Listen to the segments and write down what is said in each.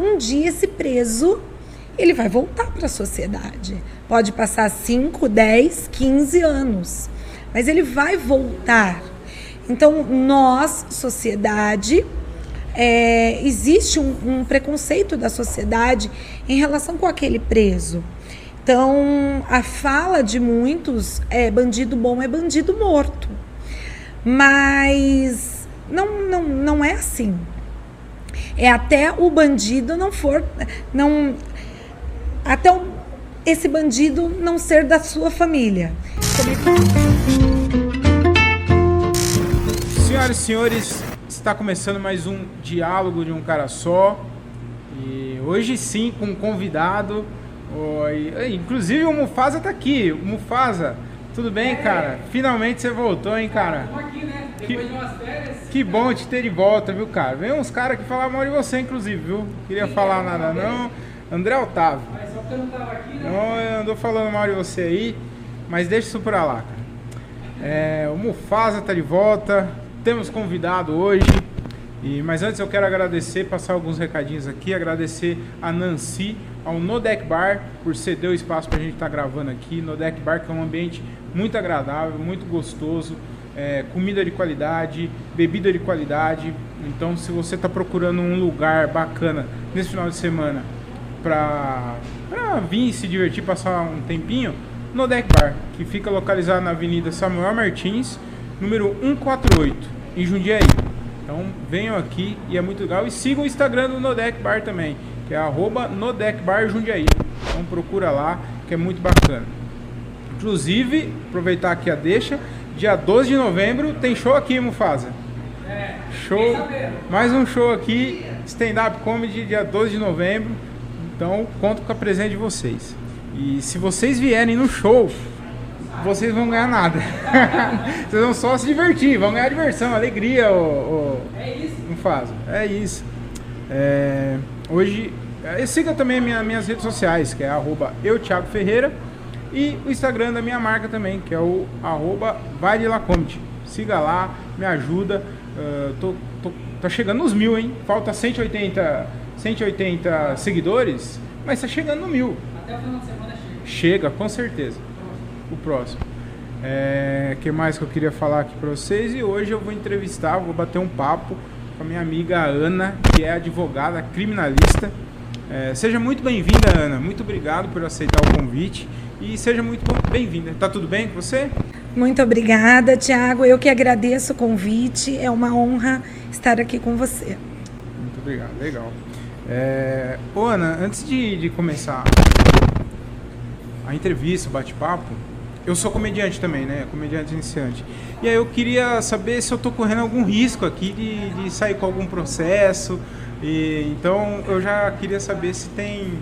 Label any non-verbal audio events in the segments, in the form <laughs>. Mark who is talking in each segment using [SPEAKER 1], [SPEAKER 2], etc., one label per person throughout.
[SPEAKER 1] um dia esse preso ele vai voltar para a sociedade. Pode passar 5, 10, 15 anos, mas ele vai voltar. Então, nós, sociedade, é, existe um, um, preconceito da sociedade em relação com aquele preso. Então, a fala de muitos é bandido bom é bandido morto. Mas não, não, não é assim. É até o bandido não for. não Até o, esse bandido não ser da sua família.
[SPEAKER 2] Senhoras e senhores, está começando mais um diálogo de um cara só. E hoje sim com um convidado. Oi. Inclusive o Mufasa está aqui. Mufasa, tudo bem, cara? Finalmente você voltou, hein, cara?
[SPEAKER 3] Estamos aqui, né? Depois que, de umas férias.
[SPEAKER 2] Que bom te ter de volta, viu, cara? Vem uns caras que falavam mal de você, inclusive, viu? Queria falar nada, não. André Otávio.
[SPEAKER 3] Mas só porque eu não tava aqui, né?
[SPEAKER 2] Não, andou falando mal de você aí, mas deixa isso pra lá, cara. É, o Mufasa tá de volta. Temos convidado hoje. E, mas antes eu quero agradecer, passar alguns recadinhos aqui, agradecer a Nancy, ao No Deck Bar, por ceder o espaço para a gente estar tá gravando aqui. No Deck Bar, que é um ambiente muito agradável, muito gostoso, é, comida de qualidade, bebida de qualidade. Então, se você está procurando um lugar bacana nesse final de semana para vir se divertir, passar um tempinho, no Deck Bar, que fica localizado na Avenida Samuel Martins, número 148, em Jundiaí. Então venham aqui e é muito legal. E sigam o Instagram do Nodec Bar também, que é arroba Nodec Bar Jundiaí. Então procura lá, que é muito bacana. Inclusive, aproveitar aqui a deixa, dia 12 de novembro tem show aqui, Mufasa.
[SPEAKER 3] É,
[SPEAKER 2] show, mais um show aqui, stand-up comedy, dia 12 de novembro. Então, conto com a presença de vocês. E se vocês vierem no show, vocês vão ganhar nada. <laughs> vocês vão só se divertir, vão ganhar diversão, alegria. O, o...
[SPEAKER 3] É isso.
[SPEAKER 2] Faz. É isso. É... Hoje, é, siga também minha, minhas redes sociais, que é arroba eu, Thiago Ferreira, e o Instagram da minha marca também, que é o arroba vai de. Siga lá, me ajuda. Uh, tô, tô, tá chegando nos mil, hein? Falta 180, 180 seguidores, mas tá chegando no mil.
[SPEAKER 3] Até o final de semana chega.
[SPEAKER 2] Chega, com certeza o próximo. É, que mais que eu queria falar aqui para vocês? E hoje eu vou entrevistar, vou bater um papo com a minha amiga Ana, que é advogada criminalista. É, seja muito bem-vinda, Ana. Muito obrigado por aceitar o convite e seja muito bem-vinda. Tá tudo bem com você?
[SPEAKER 1] Muito obrigada, Tiago. Eu que agradeço o convite. É uma honra estar aqui com você.
[SPEAKER 2] Muito obrigado. Legal. É, ô, Ana, antes de, de começar a entrevista, o bate-papo, eu sou comediante também, né? Comediante iniciante. E aí eu queria saber se eu tô correndo algum risco aqui de, de sair com algum processo. E, então eu já queria saber se tem.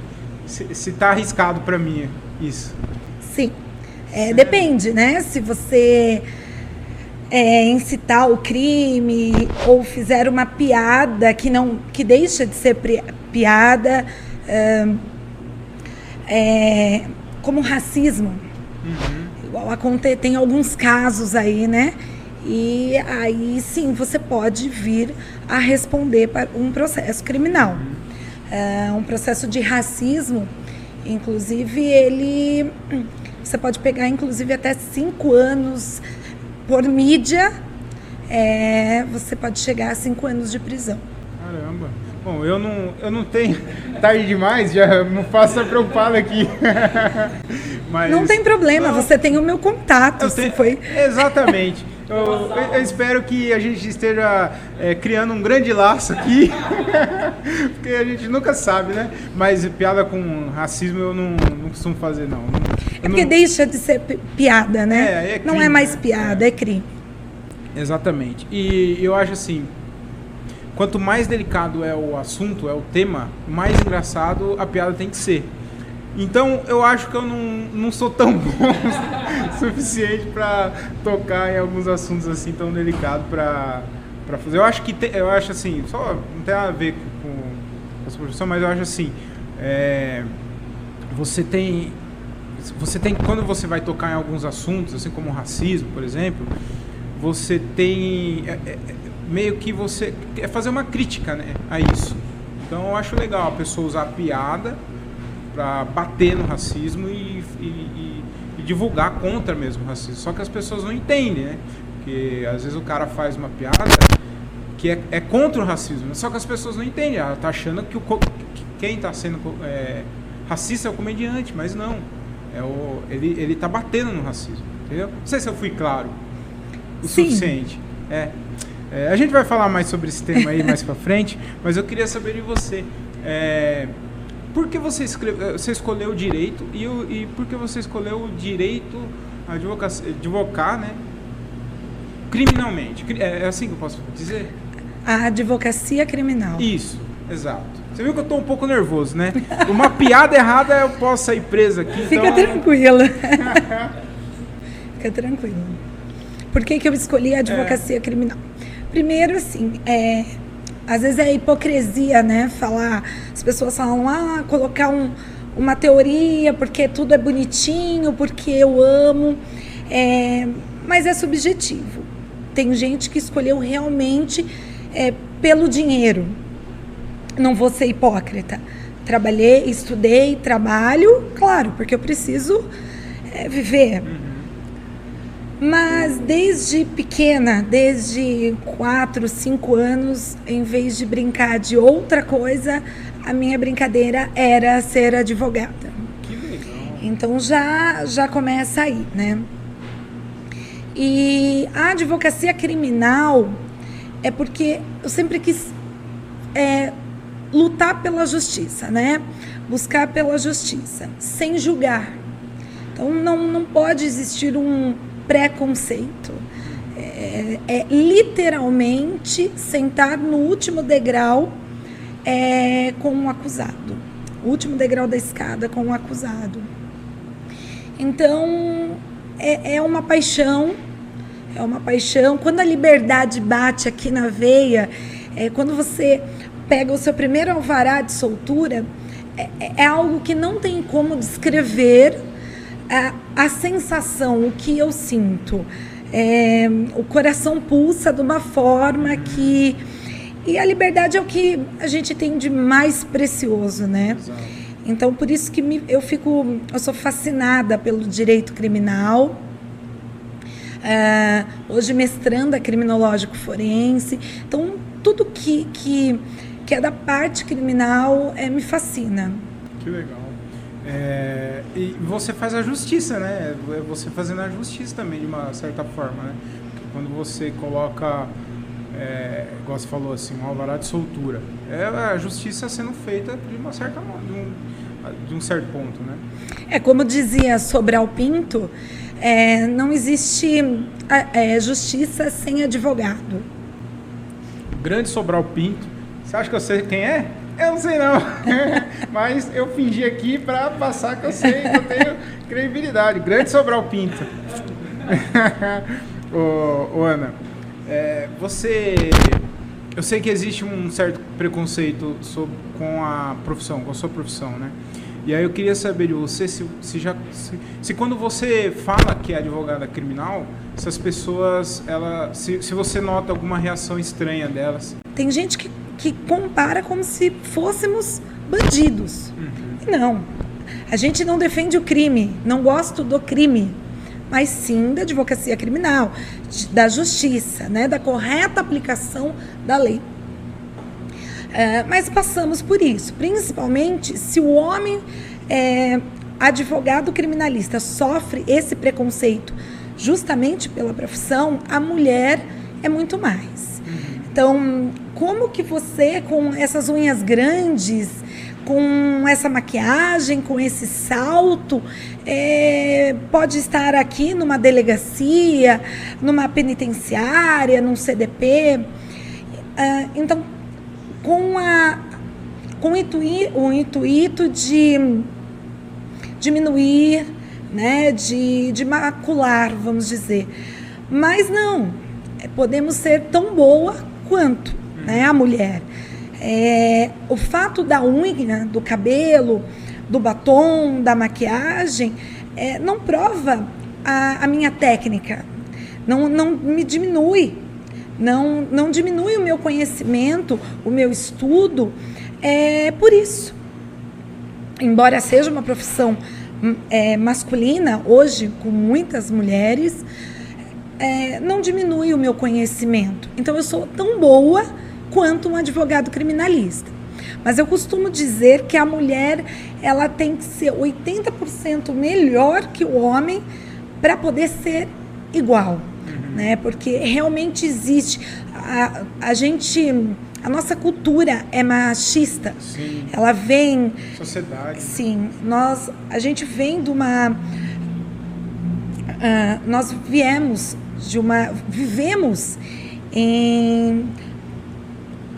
[SPEAKER 2] se, se tá arriscado para mim isso.
[SPEAKER 1] Sim. É, depende, né? Se você é, incitar o crime ou fizer uma piada que não que deixa de ser piada é, é, como racismo. Uhum tem alguns casos aí, né? E aí sim você pode vir a responder para um processo criminal. É, um processo de racismo, inclusive, ele. Você pode pegar, inclusive, até cinco anos por mídia, é, você pode chegar a cinco anos de prisão.
[SPEAKER 2] Caramba! Bom, eu não, eu não tenho <laughs> tarde demais, já não faço preocupado aqui. <laughs>
[SPEAKER 1] Mas, não tem problema, não, você tem o meu contato.
[SPEAKER 2] Tenho, foi... Exatamente. Eu, eu, espero que a gente esteja é, criando um grande laço aqui, <laughs> porque a gente nunca sabe, né? Mas piada com racismo eu não, não costumo fazer, não.
[SPEAKER 1] é porque
[SPEAKER 2] não...
[SPEAKER 1] deixa de ser piada, né? É, é crime, não é mais né? piada, é crime.
[SPEAKER 2] Exatamente. E eu acho assim, quanto mais delicado é o assunto, é o tema, mais engraçado a piada tem que ser. Então eu acho que eu não, não sou tão <laughs> bom suficiente para tocar em alguns assuntos assim tão delicados para para fazer. Eu acho que te, eu acho assim, só não tem a ver com, com essa profissão, mas eu acho assim, é, você tem você tem quando você vai tocar em alguns assuntos, assim como o racismo, por exemplo, você tem é, é, meio que você é fazer uma crítica né, a isso. Então eu acho legal a pessoa usar a piada para bater no racismo e, e, e, divulgar contra mesmo o racismo. Só que as pessoas não entendem, né? Porque às vezes o cara faz uma piada que é, é contra o racismo, só que as pessoas não entendem. Ela tá achando que, o, que quem está sendo é, racista é o comediante, mas não. É o, ele, ele tá batendo no racismo, entendeu? Não sei se eu fui claro o Sim. suficiente. É. É, a gente vai falar mais sobre esse tema aí mais para frente, mas eu queria saber de você. É, por que você, escreve, eh, você escolheu o direito e, e por que você escolheu o direito a advocar, né? Criminalmente. É, é assim que eu posso dizer?
[SPEAKER 1] A advocacia criminal.
[SPEAKER 2] Isso, exato. Você viu que eu estou um pouco nervoso, né? Uma piada errada eu posso sair presa aqui.
[SPEAKER 1] Fica
[SPEAKER 2] então...
[SPEAKER 1] tranquila. <laughs> Fica tranquila. Por que, que eu escolhi a advocacia é. criminal? Primeiro, assim, é, às vezes é hipocrisia, né? Falar, as pessoas falam, ah, colocar um, uma teoria porque tudo é bonitinho, porque eu amo, é, mas é subjetivo. Tem gente que escolheu realmente é, pelo dinheiro. Não vou ser hipócrita. Trabalhei, estudei, trabalho, claro, porque eu preciso é, viver. Mas desde pequena, desde 4, 5 anos, em vez de brincar de outra coisa, a minha brincadeira era ser advogada.
[SPEAKER 2] Que legal.
[SPEAKER 1] Então já, já começa aí, né? E a advocacia criminal é porque eu sempre quis é, lutar pela justiça, né? Buscar pela justiça, sem julgar. Então não, não pode existir um preconceito. É, é, literalmente sentar no último degrau é, com um acusado. O último degrau da escada com um acusado. Então, é, é uma paixão. É uma paixão. Quando a liberdade bate aqui na veia, é, quando você pega o seu primeiro alvará de soltura, é, é algo que não tem como descrever a, a sensação, o que eu sinto. É, o coração pulsa de uma forma que. E a liberdade é o que a gente tem de mais precioso, né? Exato. Então, por isso que me, eu fico. Eu sou fascinada pelo direito criminal. É, hoje, mestranda criminológico forense. Então, tudo que, que, que é da parte criminal é, me fascina.
[SPEAKER 2] Que legal. É, e você faz a justiça, né? É você fazendo a justiça também, de uma certa forma, né? Porque quando você coloca, é, igual você falou assim, um alvará de soltura, é a justiça sendo feita de uma certa de um, de um certo ponto, né?
[SPEAKER 1] É como dizia Sobral Pinto, é, não existe é, justiça sem advogado.
[SPEAKER 2] Grande Sobral Pinto, você acha que eu sei quem é? Eu não sei não, <laughs> mas eu fingi aqui para passar que eu sei, que eu tenho credibilidade. Grande Sobral Pinto. <laughs> ô, ô, Ana, é, você... Eu sei que existe um certo preconceito sobre, com a profissão, com a sua profissão, né? E aí eu queria saber de você se, se já se, se, quando você fala que é advogada criminal, se as pessoas ela se, se você nota alguma reação estranha delas.
[SPEAKER 1] Tem gente que que compara como se fôssemos bandidos. Uhum. Não. A gente não defende o crime, não gosto do crime, mas sim da advocacia criminal, da justiça, né, da correta aplicação da lei. É, mas passamos por isso, principalmente se o homem é, advogado criminalista sofre esse preconceito justamente pela profissão, a mulher é muito mais. Uhum. Então, como que você, com essas unhas grandes, com essa maquiagem, com esse salto, é, pode estar aqui numa delegacia, numa penitenciária, num CDP. Ah, então, com, a, com o, intuito, o intuito de diminuir, né, de, de macular, vamos dizer. Mas não, podemos ser tão boa quanto né, a mulher. É, o fato da unha, do cabelo, do batom, da maquiagem, é, não prova a, a, minha técnica, não, não me diminui, não, não diminui o meu conhecimento, o meu estudo é por isso. Embora seja uma profissão hum, é, masculina, hoje, com muitas mulheres, é, não diminui o meu conhecimento. Então, eu sou tão boa quanto um advogado criminalista. Mas eu costumo dizer que a mulher ela tem que ser 80% melhor que o homem para poder ser igual, né? Porque realmente existe a, a gente a nossa cultura é machista.
[SPEAKER 2] Sim.
[SPEAKER 1] Ela vem
[SPEAKER 2] Sociedade.
[SPEAKER 1] Sim, nós a gente vem de uma ah, nós viemos de uma vivemos em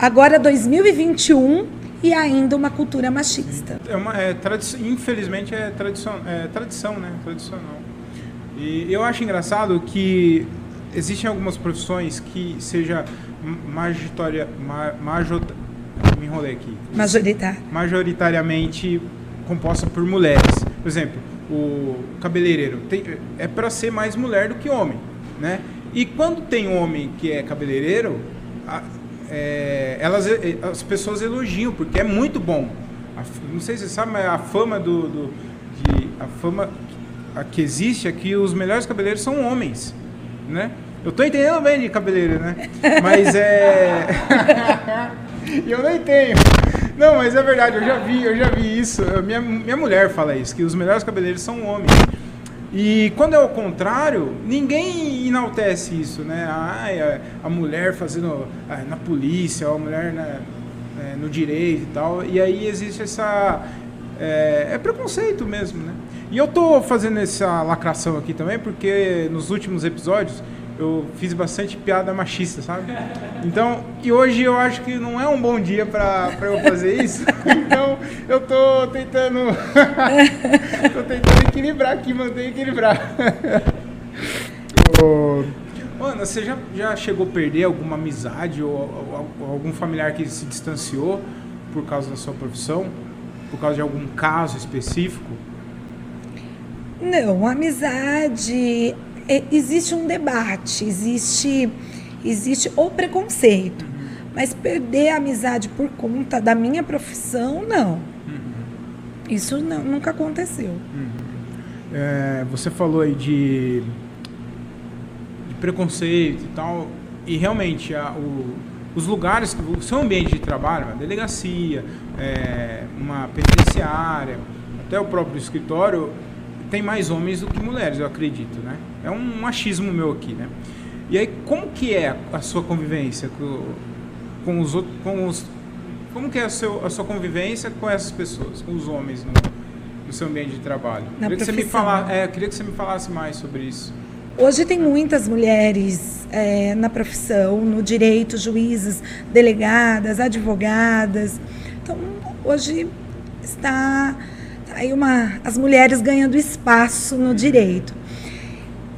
[SPEAKER 1] agora 2021 e ainda uma cultura machista.
[SPEAKER 2] É uma, é, infelizmente é tradição, é tradição, né? Tradicional. E eu acho engraçado que existem algumas profissões que seja majoritaria, ma, major, me enrolei aqui.
[SPEAKER 1] Majoritária.
[SPEAKER 2] majoritariamente composta por mulheres. Por exemplo, o cabeleireiro tem- é para ser mais mulher do que homem, né? E quando tem homem que é cabeleireiro, a- é, elas, as pessoas elogiam porque é muito bom. A não sei se você sabe, mas a fama do, do- de, a fama a que existe é que os melhores cabeleireiros são homens, né? Eu tô entendendo bem de cabeleireiro, né? Mas é <laughs> eu nem tenho. Não, mas é verdade, eu já vi, eu já vi isso. Minha, minha mulher fala isso, que os melhores cabeleireiros são homens. E quando é o contrário, ninguém enaltece isso, né? Ai, a, mulher fazendo ah, na polícia, a mulher na- é, no direito e tal. E aí existe essa. É, é preconceito mesmo, né? E eu tô fazendo essa lacração aqui também porque nos últimos episódios eu fiz bastante piada machista, sabe? Então, e hoje eu acho que não é um bom dia pra eu fazer isso. <laughs> Então, eu tô tentando. <laughs> tô tentando equilibrar aqui, manter equilibrar. <laughs> Ô, Ana, você já, já chegou a perder alguma amizade ou, ou- ou algum familiar que se distanciou por causa da sua profissão? Por causa de algum caso específico?
[SPEAKER 1] Não, amizade existe um debate, existe existe o preconceito, mas perder a amizade por conta da minha profissão, não. Isso não- nunca aconteceu.
[SPEAKER 2] É, você falou aí de, de preconceito e tal, e realmente a- o- os lugares, o seu ambiente de trabalho, uma delegacia, é, uma penitenciária, até o próprio escritório, tem mais homens do que mulheres, eu acredito, né? É um machismo meu aqui, né? E aí, como que é a sua convivência com, com os outros, com os, como que é a, seu, a sua convivência com essas pessoas, com os homens no, no seu ambiente de trabalho?
[SPEAKER 1] Na
[SPEAKER 2] queria que você me fala, é, queria que você me falasse mais sobre isso.
[SPEAKER 1] Hoje tem muitas mulheres é, na profissão, no direito, juízes, delegadas, advogadas. Então, hoje está aí uma, as mulheres ganhando espaço no direito.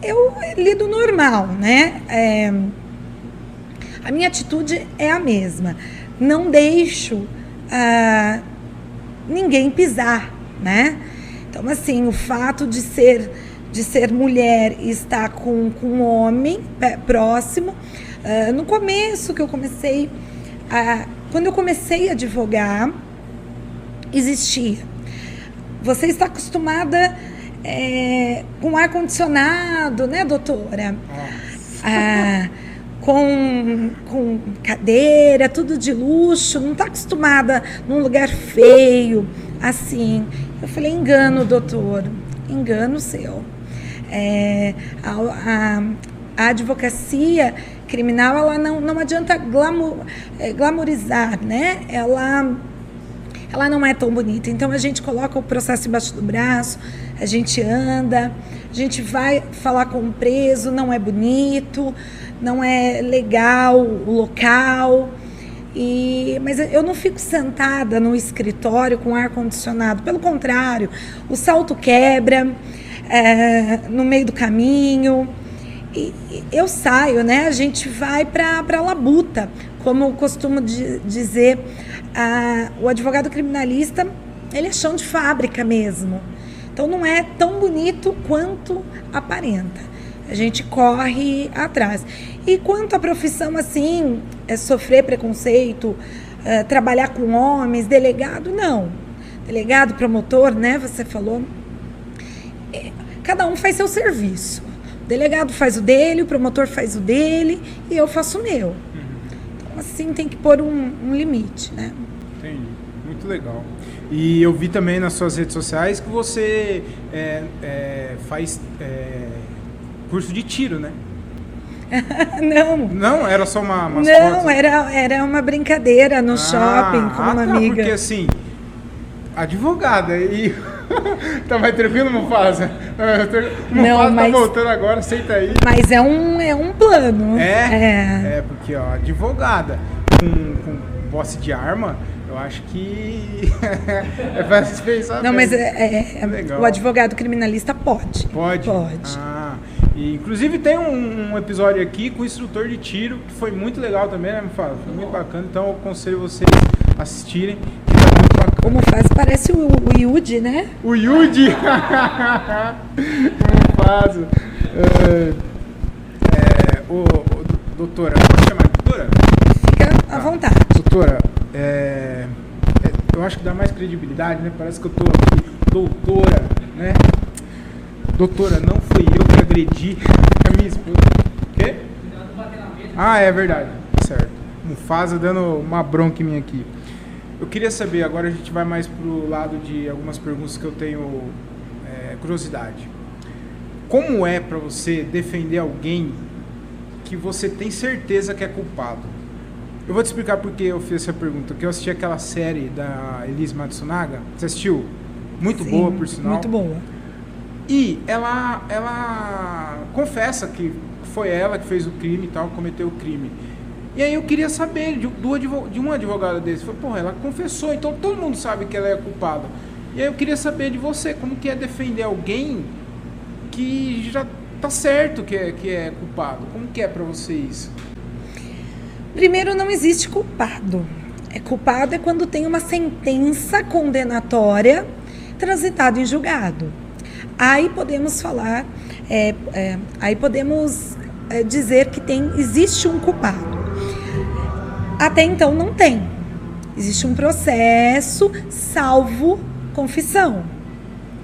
[SPEAKER 1] Eu lido normal, né? É, a minha atitude é a mesma. Não deixo ah, ninguém pisar, né? Então, assim, o fato de ser de ser mulher e estar com, com um homem pé- próximo, ah, no começo que eu comecei, a, quando eu comecei a advogar, existia. Você está acostumada é, com ar condicionado, né, doutora? Ah, com, com cadeira, tudo de luxo, não está acostumada num lugar feio, assim. Eu falei, engano, doutor, engano seu. É, a, a- a advocacia criminal, ela não, não adianta glamour, é, glamourizar, né? Ela ela não é tão bonita. Então a gente coloca o processo embaixo do braço, a gente anda, a gente vai falar com o preso, não é bonito, não é legal o local. E, mas eu não fico sentada no escritório com ar condicionado. Pelo contrário, o salto quebra é, no meio do caminho. E, eu saio, né? A gente vai para a labuta, como eu costumo di- dizer. ah, o advogado criminalista, ele é chão de fábrica mesmo. Então não é tão bonito quanto aparenta. A gente corre atrás. E quanto à profissão, assim, é sofrer preconceito, eh, trabalhar com homens, delegado, não. Delegado, promotor, né? Você falou. É, cada um faz seu serviço. O delegado faz o dele, o promotor faz o dele e eu faço o meu. Assim, tem que pôr um, um limite, né?
[SPEAKER 2] Entendi. Muito legal. E eu vi também nas suas redes sociais que você é, é, faz é, curso de tiro, né? <laughs>
[SPEAKER 1] não.
[SPEAKER 2] Não, era só uma, umas
[SPEAKER 1] Não,
[SPEAKER 2] fotos?
[SPEAKER 1] era, era uma brincadeira no
[SPEAKER 2] Ah,
[SPEAKER 1] shopping com
[SPEAKER 2] ah,
[SPEAKER 1] uma
[SPEAKER 2] tá,
[SPEAKER 1] amiga.
[SPEAKER 2] Porque assim, advogada e. <laughs> tá mais tranquilo, Mufasa? Mufasa
[SPEAKER 1] Não,
[SPEAKER 2] tá
[SPEAKER 1] mas-
[SPEAKER 2] voltando agora, senta aí.
[SPEAKER 1] Mas é um, é um plano.
[SPEAKER 2] É?
[SPEAKER 1] É.
[SPEAKER 2] É, porque, ó, advogada com, com posse de arma, eu acho que. <laughs> é pra se pensar
[SPEAKER 1] Não,
[SPEAKER 2] bem.
[SPEAKER 1] mas é, é- é-
[SPEAKER 2] Legal.
[SPEAKER 1] o advogado criminalista pode.
[SPEAKER 2] Pode?
[SPEAKER 1] Pode.
[SPEAKER 2] Ah, e, inclusive tem um, um episódio aqui com o instrutor de tiro, que foi muito legal também, né, Mufasa? Foi muito bacana, então eu aconselho vocês assistirem,
[SPEAKER 1] Como faz, parece o, o Yudi, né?
[SPEAKER 2] O Yudi! <laughs> Mufasa. É, é, o, o, doutora, pode chamar de doutora?
[SPEAKER 1] Fica à
[SPEAKER 2] Tá.
[SPEAKER 1] vontade.
[SPEAKER 2] Doutora, é, é, eu acho que dá mais credibilidade, né? Parece que eu tô aqui, doutora, né? Doutora, não fui eu que agredi a minha esposa. Quê? Ah, é verdade. Certo. Mufasa dando uma bronca em mim aqui. Eu queria saber, agora a gente vai mais pro lado de algumas perguntas que eu tenho é, curiosidade. Como é pra você defender alguém que você tem certeza que é culpado? Eu vou te explicar por que eu fiz essa pergunta. Que eu assisti aquela série da Elise Matsunaga. Você assistiu? Muito
[SPEAKER 1] Sim,
[SPEAKER 2] boa, por sinal.
[SPEAKER 1] Muito boa.
[SPEAKER 2] E ela, ela confessa que foi ela que fez o crime e tal, cometeu o crime. E aí eu queria saber de, do advo- de um advogado desse. Falei, porra, ela confessou, então todo mundo sabe que ela é culpada. E aí eu queria saber de você, como que é defender alguém que já tá certo que é, que é culpado. Como que é pra você isso?
[SPEAKER 1] Primeiro, não existe culpado. É culpado é quando tem uma sentença condenatória transitada em julgado. Aí podemos falar, é, é, aí podemos é, dizer que tem, existe um culpado. Até então não tem. Existe um processo salvo confissão,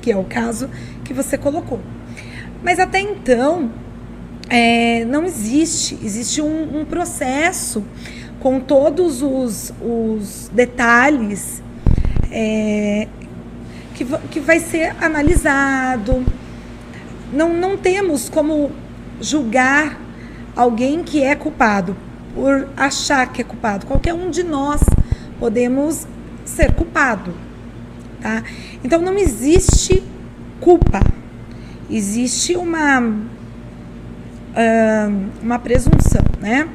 [SPEAKER 1] que é o caso que você colocou. Mas até então é, não existe. Existe um, um processo com todos os, os detalhes é, que, que vai ser analisado. Não, não temos como julgar alguém que é culpado por achar que é culpado. Qualquer um de nós podemos ser culpado. Tá? Então não existe culpa. Existe uma uma presunção, né?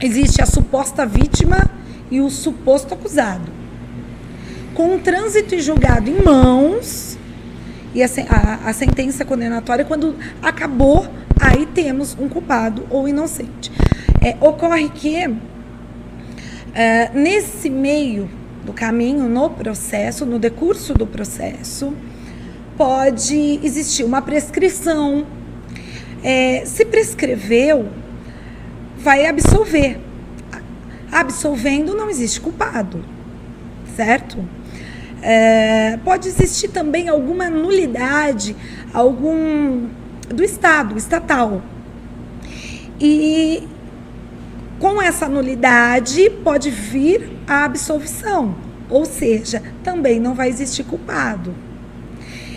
[SPEAKER 1] Existe a suposta vítima e o suposto acusado. Com o trânsito e julgado em mãos e a, a- a sentença condenatória, quando acabou, aí temos um culpado ou inocente. É, ocorre que ah, nesse meio do caminho, no processo, no decurso do processo, pode existir uma prescrição. É, se prescreveu, vai absolver. Absolvendo, não existe culpado, certo? É, pode existir também alguma nulidade, algum do Estado, estatal. E com essa nulidade pode vir a absolvição, ou seja, também não vai existir culpado.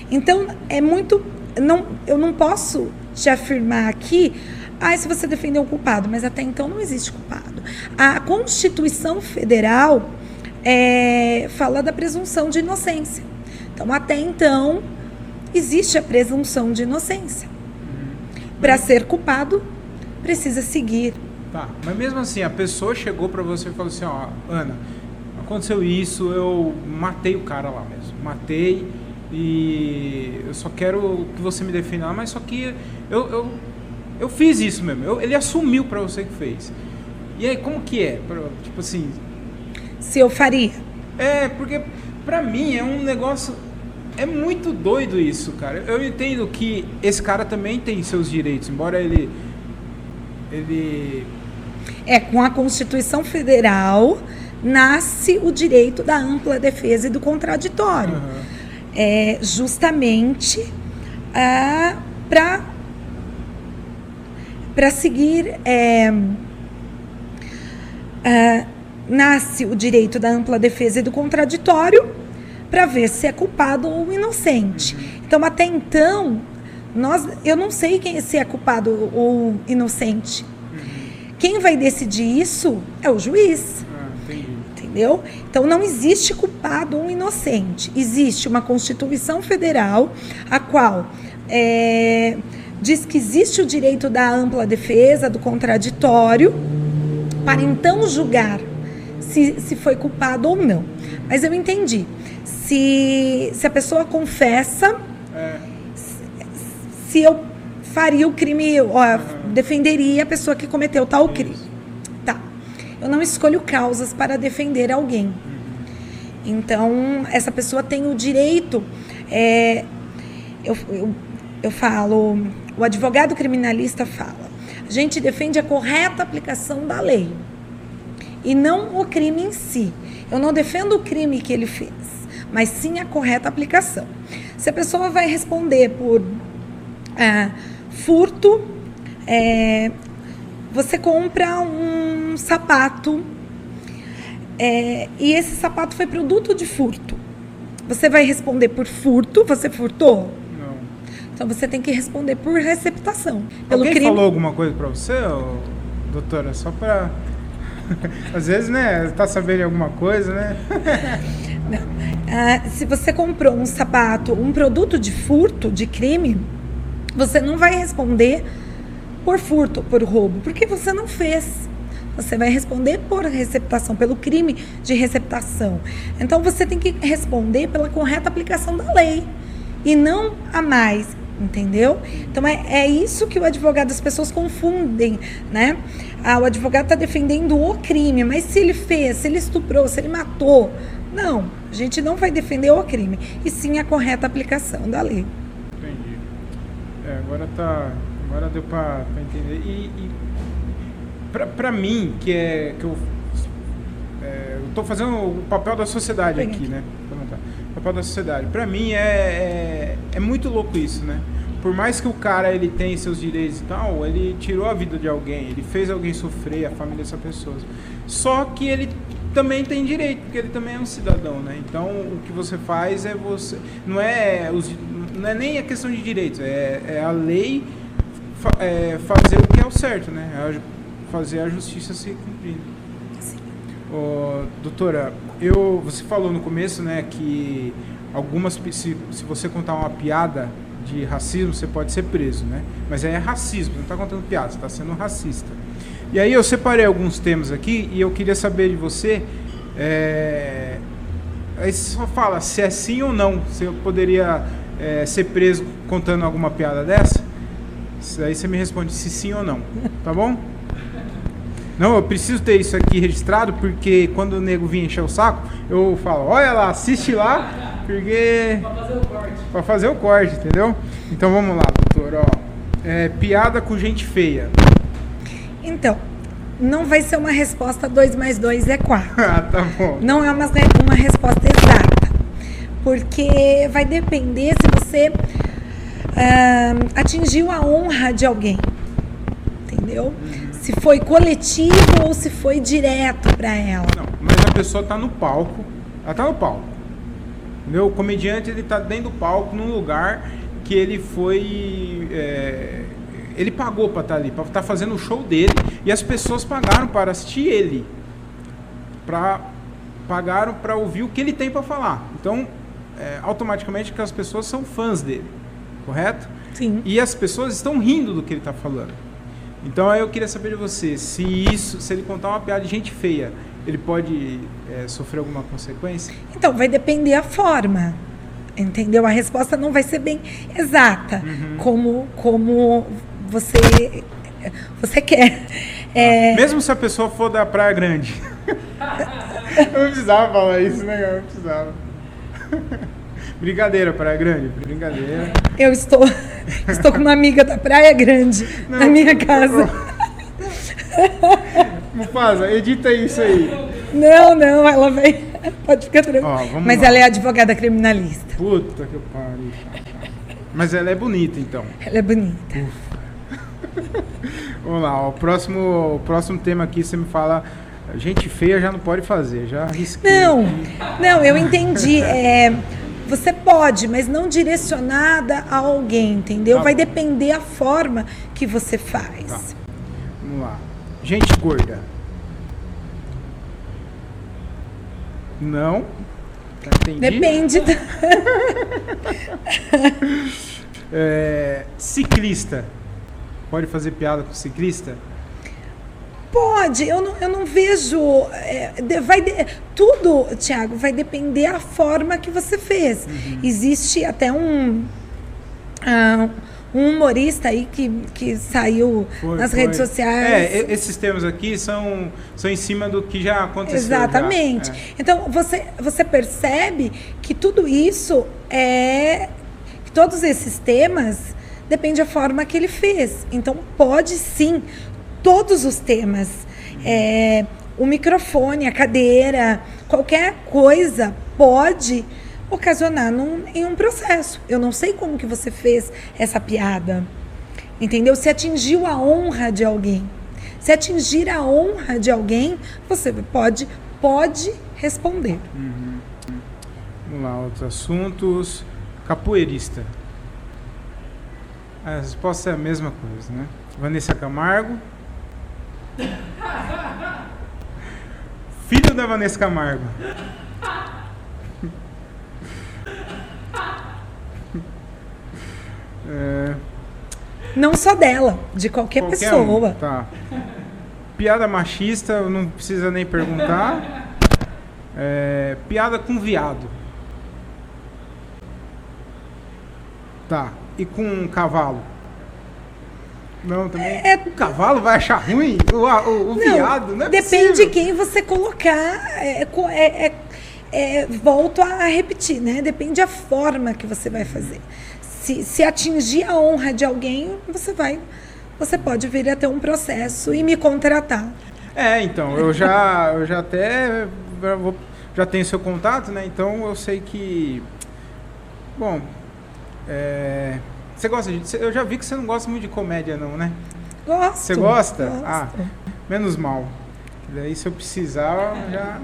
[SPEAKER 1] Então é muito, não, eu não posso te afirmar aqui, ah, se você defendeu o culpado, mas até então não existe culpado. A Constituição Federal é, fala da presunção de inocência. Então até então existe a presunção de inocência. Para ser culpado precisa seguir
[SPEAKER 2] Tá, mas mesmo assim, a pessoa chegou pra você e falou assim, ó, Ana, aconteceu isso, eu matei o cara lá mesmo. Matei e eu só quero que você me defenda lá, mas só que eu, eu, eu fiz isso mesmo. Eu- ele assumiu pra você que fez. E aí, como que é? Tipo assim,
[SPEAKER 1] se eu faria.
[SPEAKER 2] é, porque pra mim é um negócio. É muito doido isso, cara. Eu entendo que esse cara também tem seus direitos, embora ele. Ele.
[SPEAKER 1] É com a Constituição Federal, nasce o direito da ampla defesa e do contraditório.
[SPEAKER 2] Aham.
[SPEAKER 1] É justamente ah, para para seguir é, ah, nasce o direito da ampla defesa e do contraditório para ver se é culpado ou inocente. Então até então nós eu não sei quem se é culpado ou inocente. Quem vai decidir isso é o juiz.
[SPEAKER 2] Ah.
[SPEAKER 1] Entendeu? Então não existe culpado ou inocente. Existe uma Constituição Federal, a qual é, diz que existe o direito da ampla defesa, do contraditório, para então julgar se, se foi culpado ou não. Mas eu entendi. Se, se a pessoa confessa,
[SPEAKER 2] É,
[SPEAKER 1] se eu faria o crime, ó, defenderia a pessoa que cometeu tal crime. Tá. Eu não escolho causas para defender alguém. Então, essa pessoa tem o direito. é, eu, eu, eu falo, o advogado criminalista fala, a gente defende a correta aplicação da lei e não o crime em si. Eu não defendo o crime que ele fez, mas sim a correta aplicação. Se a pessoa vai responder por ah, furto, é, você compra um sapato é, e esse sapato foi produto de furto. Você vai responder por furto, você furtou?
[SPEAKER 2] não.
[SPEAKER 1] Então você tem que responder por receptação. Pelo
[SPEAKER 2] Alguém
[SPEAKER 1] crime.
[SPEAKER 2] falou alguma coisa pra você, ô, doutora? Só pra. <laughs> Às vezes, né? Tá sabendo alguma coisa, né? <laughs>
[SPEAKER 1] Ah, se você comprou um sapato, um produto de furto, de crime, você não vai responder por furto, por roubo, porque você não fez. Você vai responder por receptação, pelo crime de receptação. Então você tem que responder pela correta aplicação da lei e não a mais, entendeu? Então é, é isso que o advogado, as pessoas confundem, né? Ah, o advogado está defendendo o crime, mas se ele fez, se ele estuprou, se ele matou, não, a gente não vai defender o crime, e sim a correta aplicação da lei.
[SPEAKER 2] Agora tá. Agora deu pra entender. E, e pra mim, que é. Que eu, é, eu tô fazendo o papel da sociedade aqui,
[SPEAKER 1] aqui.
[SPEAKER 2] né? O papel da sociedade. Pra mim é, é, é muito louco isso, né? Por mais que o cara ele tenha seus direitos e tal, ele tirou a vida de alguém, ele fez alguém sofrer, a família dessa pessoa. Só que ele também tem direito, porque ele também é um cidadão, né? Então o que você faz é você. Não é, os, não é nem a questão de direitos, é, é a lei fa- é, fazer o que é o certo, né? É a fazer a justiça se cumprir. Ô, doutora, eu, você falou no começo, né, que algumas se, se você contar uma piada de racismo, você pode ser preso, né? Mas aí é racismo, você não está contando piada, você está sendo racista. E aí eu separei alguns temas aqui e eu queria saber de você, é, aí você só fala se é sim ou não, se eu poderia é, ser preso contando alguma piada dessa. Isso Aí você me responde se sim ou não, tá bom? Não, eu preciso ter isso aqui registrado porque quando o nego vir encher o saco, eu falo, olha lá, assiste lá, porque.
[SPEAKER 3] Pra fazer o corte.
[SPEAKER 2] Pra fazer o corte, entendeu? Então vamos lá, doutor, ó. É, piada com gente feia.
[SPEAKER 1] Então, não vai ser uma resposta 2 mais 2 é 4. <laughs>
[SPEAKER 2] ah, tá bom.
[SPEAKER 1] Não é uma, uma resposta exata. Porque vai depender se você ah, atingiu a honra de alguém. Entendeu? Se foi coletivo ou se foi direto para ela.
[SPEAKER 2] Não, mas a pessoa tá no palco. Ela tá no palco. Entendeu? O comediante ele tá dentro do palco num lugar que ele foi. é, ele pagou pra estar ali, pra estar fazendo o show dele. E as pessoas pagaram para assistir ele. Pra, pagaram para ouvir o que ele tem para falar. Então, é, automaticamente que as pessoas são fãs dele. Correto?
[SPEAKER 1] Sim.
[SPEAKER 2] E as pessoas estão rindo do que ele está falando. Então eu queria saber de você, se isso, se ele contar uma piada de gente feia, ele pode é, sofrer alguma consequência?
[SPEAKER 1] Então, vai depender a forma. Entendeu? A resposta não vai ser bem exata, como, como você, você quer. É,
[SPEAKER 2] Mesmo se a pessoa for da Praia Grande. <laughs> eu não precisava falar isso, né? Eu não precisava. <laughs> Brincadeira, Praia Grande. Brincadeira.
[SPEAKER 1] eu estou, <laughs> estou com uma amiga da Praia Grande na minha casa. <laughs>
[SPEAKER 2] Mufasa, edita isso aí.
[SPEAKER 1] Não, não, ela vai. Pode ficar tranquila. Mas
[SPEAKER 2] lá.
[SPEAKER 1] ela é advogada criminalista.
[SPEAKER 2] Puta que pariu. Mas ela é bonita, então.
[SPEAKER 1] Ela é bonita.
[SPEAKER 2] Vamos lá, ó, o próximo, o próximo tema aqui você me fala. Gente feia já não pode fazer, já arrisquei.
[SPEAKER 1] Não, não, eu entendi. <laughs> É, você pode, mas não direcionada a alguém, entendeu?
[SPEAKER 2] Tá
[SPEAKER 1] Vai depender a forma que você faz.
[SPEAKER 2] Tá. Vamos lá. Gente gorda. Não. Já entendi.
[SPEAKER 1] Depende. Da... <laughs>
[SPEAKER 2] É, ciclista. Pode fazer piada com ciclista?
[SPEAKER 1] Pode, eu não, eu não vejo. é, vai de- tudo, Tiago, vai depender a forma que você fez.
[SPEAKER 2] Uhum.
[SPEAKER 1] Existe até um. ah, um humorista aí que, que saiu
[SPEAKER 2] Foi,
[SPEAKER 1] nas
[SPEAKER 2] foi.
[SPEAKER 1] redes sociais.
[SPEAKER 2] É, esses termos aqui são, são em cima do que já aconteceu. já.
[SPEAKER 1] Exatamente.
[SPEAKER 2] É.
[SPEAKER 1] Então, você, você percebe que tudo isso é. que todos esses temas depende da forma que ele fez. Então, pode sim, todos os temas. É, o microfone, a cadeira, qualquer coisa pode ocasionar num, em um processo. Eu não sei como que você fez essa piada. Entendeu? Se atingiu a honra de alguém. Se atingir a honra de alguém, você pode, pode responder.
[SPEAKER 2] Vamos lá, outros assuntos. Capoeirista. A resposta é a mesma coisa, né? Vanessa Camargo. Filho da Vanessa Camargo. É,
[SPEAKER 1] Não só dela, de qualquer,
[SPEAKER 2] qualquer
[SPEAKER 1] pessoa.
[SPEAKER 2] um, Tá. Piada machista, não precisa nem perguntar. É, piada com viado. Tá. E com um cavalo? Não, também.
[SPEAKER 1] É-
[SPEAKER 2] O cavalo vai achar ruim? O, o, o viado? Não é
[SPEAKER 1] depende de
[SPEAKER 2] possível.
[SPEAKER 1] quem você colocar. É, co- é- é- é, volto a repetir, né? Depende da forma que você vai fazer. Se, se atingir a honra de alguém, você vai. Você pode vir a ter um processo e me contratar.
[SPEAKER 2] É, então, eu já, eu já até já tenho seu contato, né? Então eu sei que. Bom. é, você gosta de. Eu já vi que você não gosta muito de comédia, não, né?
[SPEAKER 1] Gosto.
[SPEAKER 2] Você gosta?
[SPEAKER 1] gosto.
[SPEAKER 2] Ah, menos mal. Daí se eu precisar, eu já.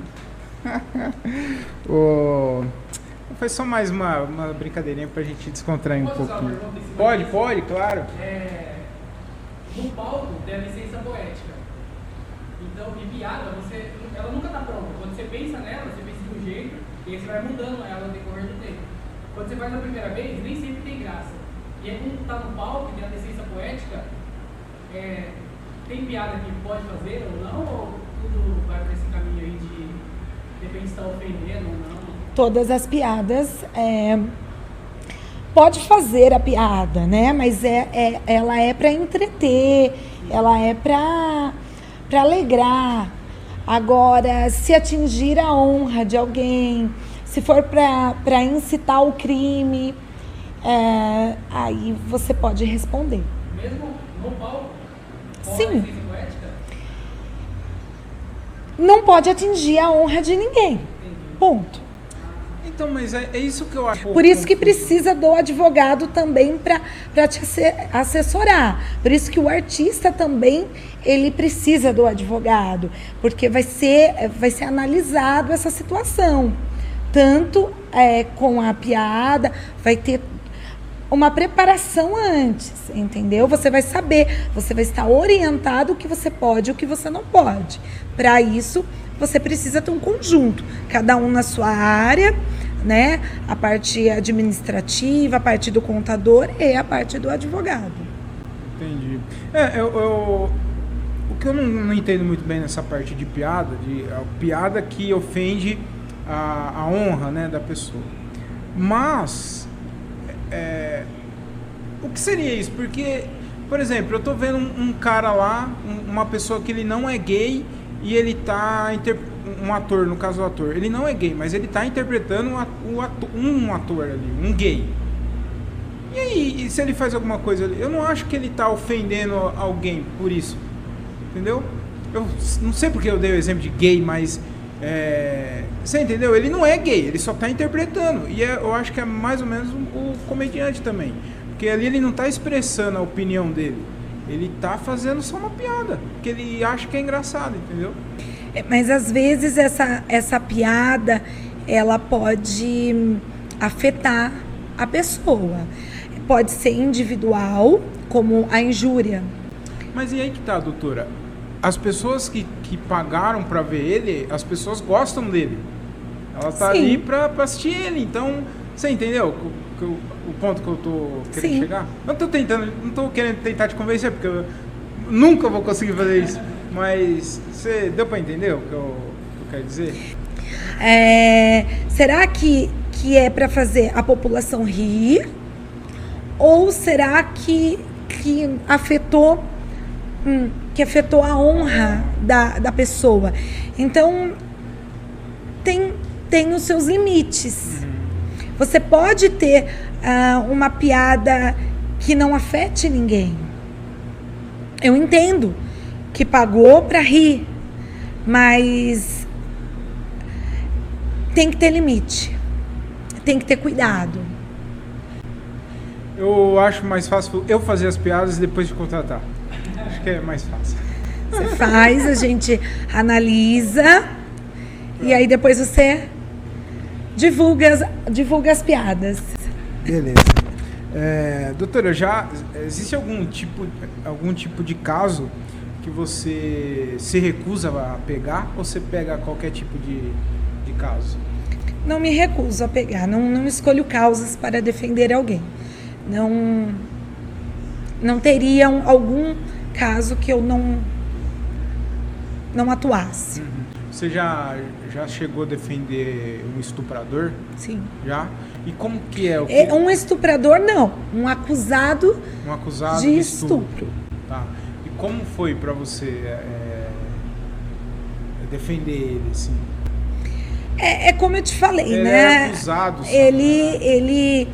[SPEAKER 2] <laughs> o... Foi só mais uma, uma brincadeirinha pra gente descontrair um pouquinho.
[SPEAKER 3] cima
[SPEAKER 2] Pode,
[SPEAKER 3] disso?
[SPEAKER 2] pode, claro.
[SPEAKER 3] É, no palco tem a licença poética. Então, e piada, você, ela nunca está pronta. Quando você pensa nela, você pensa de um jeito, e aí você vai mudando ela no decorrer do tempo. Quando você faz a primeira vez, nem sempre tem graça. E aí, quando está no palco e tem a licença poética, é, tem piada que pode fazer ou não, ou tudo vai para esse caminho aí de depende se está ofendendo ou não?
[SPEAKER 1] todas as piadas. é, pode fazer a piada, né? Mas é, é- ela é para entreter, ela é para para alegrar. Agora, se atingir a honra de alguém, se for para incitar o crime, é, aí você pode responder.
[SPEAKER 3] Mesmo no palco? Com a
[SPEAKER 1] Sim. Não pode atingir a honra de ninguém. Ponto.
[SPEAKER 2] Então, mas é, é isso que eu acho.
[SPEAKER 1] Por isso que precisa do advogado também para te asse- assessorar. Por isso que o artista também ele precisa do advogado, porque vai ser, vai ser analisado essa situação. Tanto é, com a piada, vai ter uma preparação antes, entendeu? Você vai saber, você vai estar orientado o que você pode e o que você não pode. Para isso, você precisa ter um conjunto, cada um na sua área, né? A parte administrativa, a parte do contador e a parte do advogado.
[SPEAKER 2] Entendi. É, eu, eu- o que eu não, não entendo muito bem nessa parte de piada, de piada que ofende a, a honra né, da pessoa. Mas, é, o que seria isso? Porque, por exemplo, eu tô vendo um, um cara lá, um- uma pessoa que ele não é gay e ele tá inter- um ator, no caso o ator, ele não é gay, mas ele tá interpretando um ato- um ato- ator ali, um gay. E aí, e se ele faz alguma coisa ali? Eu não acho que ele tá ofendendo alguém por isso. Entendeu? Eu não sei porque eu dei o exemplo de gay, mas É, você entendeu? Ele não é gay, ele só está interpretando. E é, eu acho que é mais ou menos o comediante também. Porque ali ele não está expressando a opinião dele. Ele está fazendo só uma piada. Que ele acha que é engraçado, entendeu?
[SPEAKER 1] É, mas às vezes essa, essa piada ela pode afetar a pessoa. Pode ser individual, como a injúria.
[SPEAKER 2] Mas e aí que tá, doutora? As pessoas que, que pagaram para ver ele, as pessoas gostam dele. Ela tá Sim. ali pra assistir ele. Então, você entendeu? o, o ponto que eu tô querendo Sim. chegar? Não tô tentando, não tô querendo tentar te convencer, porque eu nunca vou conseguir fazer isso. Mas você deu para entender o que eu, eu quero dizer?
[SPEAKER 1] É, será que, que é para fazer a população rir? Ou será que, que afetou hum, que afetou a honra da, da pessoa? Então tem, tem os seus limites. Uhum. Você pode ter uh, uma piada que não afete ninguém. Eu entendo que pagou para rir, mas tem que ter limite, tem que ter cuidado.
[SPEAKER 2] Eu acho mais fácil eu fazer as piadas e depois de contratar. Acho que é mais fácil.
[SPEAKER 1] Você faz, a gente analisa e aí depois você divulga, divulga as piadas.
[SPEAKER 2] Beleza. É, doutora, já existe algum tipo, algum tipo de caso que você se recusa a pegar ou você pega qualquer tipo de, de caso?
[SPEAKER 1] Não me recuso a pegar, não, não escolho causas para defender alguém. Não, não teria um, algum caso que eu não, não atuasse.
[SPEAKER 2] Uhum. Você já, já chegou a defender um estuprador?
[SPEAKER 1] Sim.
[SPEAKER 2] Já? E como que é? O que...
[SPEAKER 1] é um estuprador, não. Um acusado,
[SPEAKER 2] um acusado
[SPEAKER 1] de, de estupro. estupro.
[SPEAKER 2] Tá. E como foi para você é, defender ele, assim?
[SPEAKER 1] É, é, como eu te falei,
[SPEAKER 2] ele
[SPEAKER 1] né?
[SPEAKER 2] É acusado.
[SPEAKER 1] Sabe? Ele, ele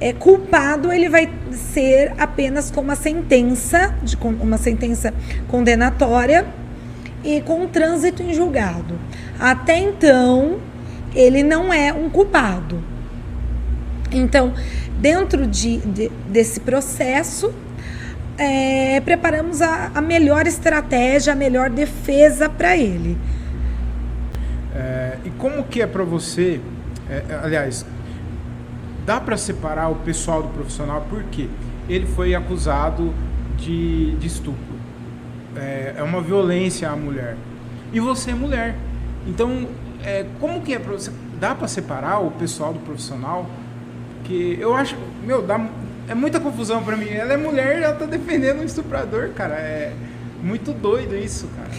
[SPEAKER 1] é culpado, ele vai ser apenas com uma sentença, de, uma sentença condenatória e com trânsito em julgado. Até então, ele não é um culpado. Então, dentro de, de desse processo, é, preparamos a, a, melhor estratégia, a melhor defesa para ele.
[SPEAKER 2] É, e como que é para você, é, é, aliás, dá para separar o pessoal do profissional porque ele foi acusado de, de estupro é, é uma violência à mulher. E você é mulher. Então, é, como que é para você? Dá para separar o pessoal do profissional? Que eu acho, meu, dá, é muita confusão para mim. Ela é mulher ela tá defendendo um estuprador, cara. É muito doido isso, cara.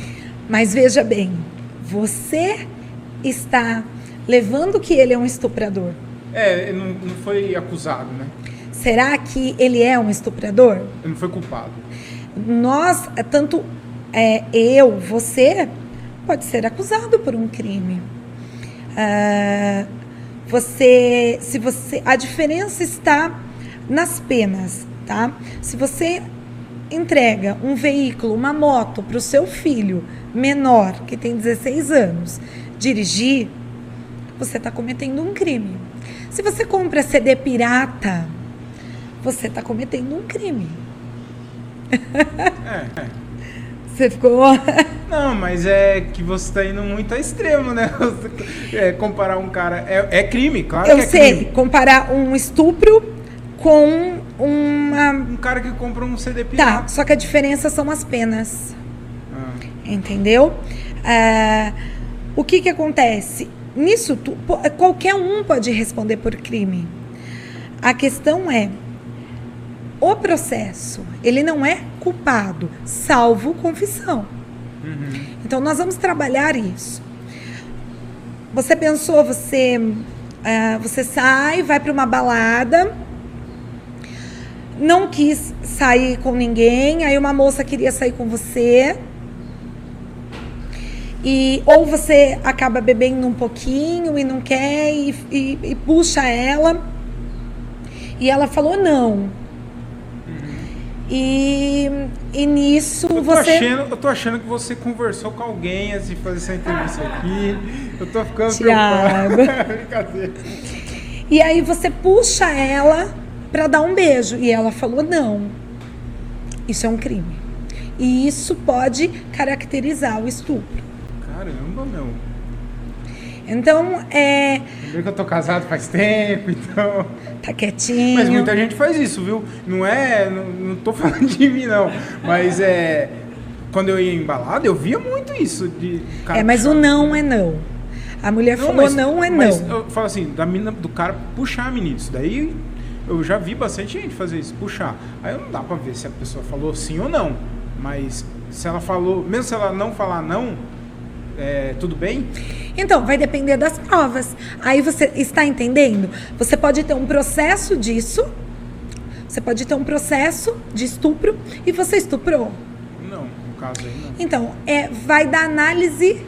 [SPEAKER 1] Mas veja bem, você está levando que ele é um estuprador.
[SPEAKER 2] É, não, não foi acusado, né?
[SPEAKER 1] Será que ele é um estuprador?
[SPEAKER 2] Ele não foi culpado
[SPEAKER 1] nós, é tanto é, eu, você, pode ser acusado por um crime. Uh, você, se você, a diferença está nas penas, tá? Se você entrega um veículo, uma moto para o seu filho menor que tem 16 anos dirigir, você está cometendo um crime. Se você compra CD pirata, você está cometendo um crime. É, é. Você ficou. <laughs>
[SPEAKER 2] Não, mas é que você está indo muito a extremo, né? <laughs> É, comparar um cara. É, é crime, claro
[SPEAKER 1] Eu
[SPEAKER 2] é
[SPEAKER 1] sei,
[SPEAKER 2] crime.
[SPEAKER 1] comparar um estupro com uma.
[SPEAKER 2] Um cara que compra um CD pirata.
[SPEAKER 1] Tá, só que a diferença são as penas. Ah. Entendeu? Ah, o que que acontece? Nisso, tu, qualquer um pode responder por crime. A questão é o processo, ele não é culpado, salvo confissão. Uhum. Então, nós vamos trabalhar isso. Você pensou, você, uh, você sai, vai para uma balada, não quis sair com ninguém, aí uma moça queria sair com você. E, ou você acaba bebendo um pouquinho e não quer e, e, e puxa ela. E ela falou não. E, e nisso
[SPEAKER 2] Eu
[SPEAKER 1] você.
[SPEAKER 2] achando, eu tô achando que você conversou com alguém antes de fazer essa entrevista aqui. Eu tô ficando
[SPEAKER 1] Thiago.
[SPEAKER 2] preocupado. <laughs> Brincadeira.
[SPEAKER 1] E aí você puxa ela para dar um beijo. E ela falou não. Isso é um crime. E isso pode caracterizar o estupro.
[SPEAKER 2] Caramba, meu.
[SPEAKER 1] Então, é.
[SPEAKER 2] Lembrei que eu tô casado faz tempo, então.
[SPEAKER 1] Tá quietinho.
[SPEAKER 2] Mas muita gente faz isso, viu? Não é. Não, não tô <laughs> falando de mim, não. Mas é. Quando eu ia em balada, eu via muito isso. De cara
[SPEAKER 1] É, mas o não é não. A mulher falou
[SPEAKER 2] mas-
[SPEAKER 1] não é
[SPEAKER 2] mas
[SPEAKER 1] não.
[SPEAKER 2] Eu falo assim, da mina, do cara puxar a menina. Isso daí eu já vi bastante gente fazer isso, puxar. Aí não dá pra ver se a pessoa falou sim ou não. Mas se ela falou, mesmo se ela não falar não, é, tudo bem?
[SPEAKER 1] Então, vai depender das provas. Aí você está entendendo? Você pode ter um processo disso. Você pode ter um processo de estupro e você estuprou.
[SPEAKER 2] Não, no caso aí não.
[SPEAKER 1] Então, é, vai da análise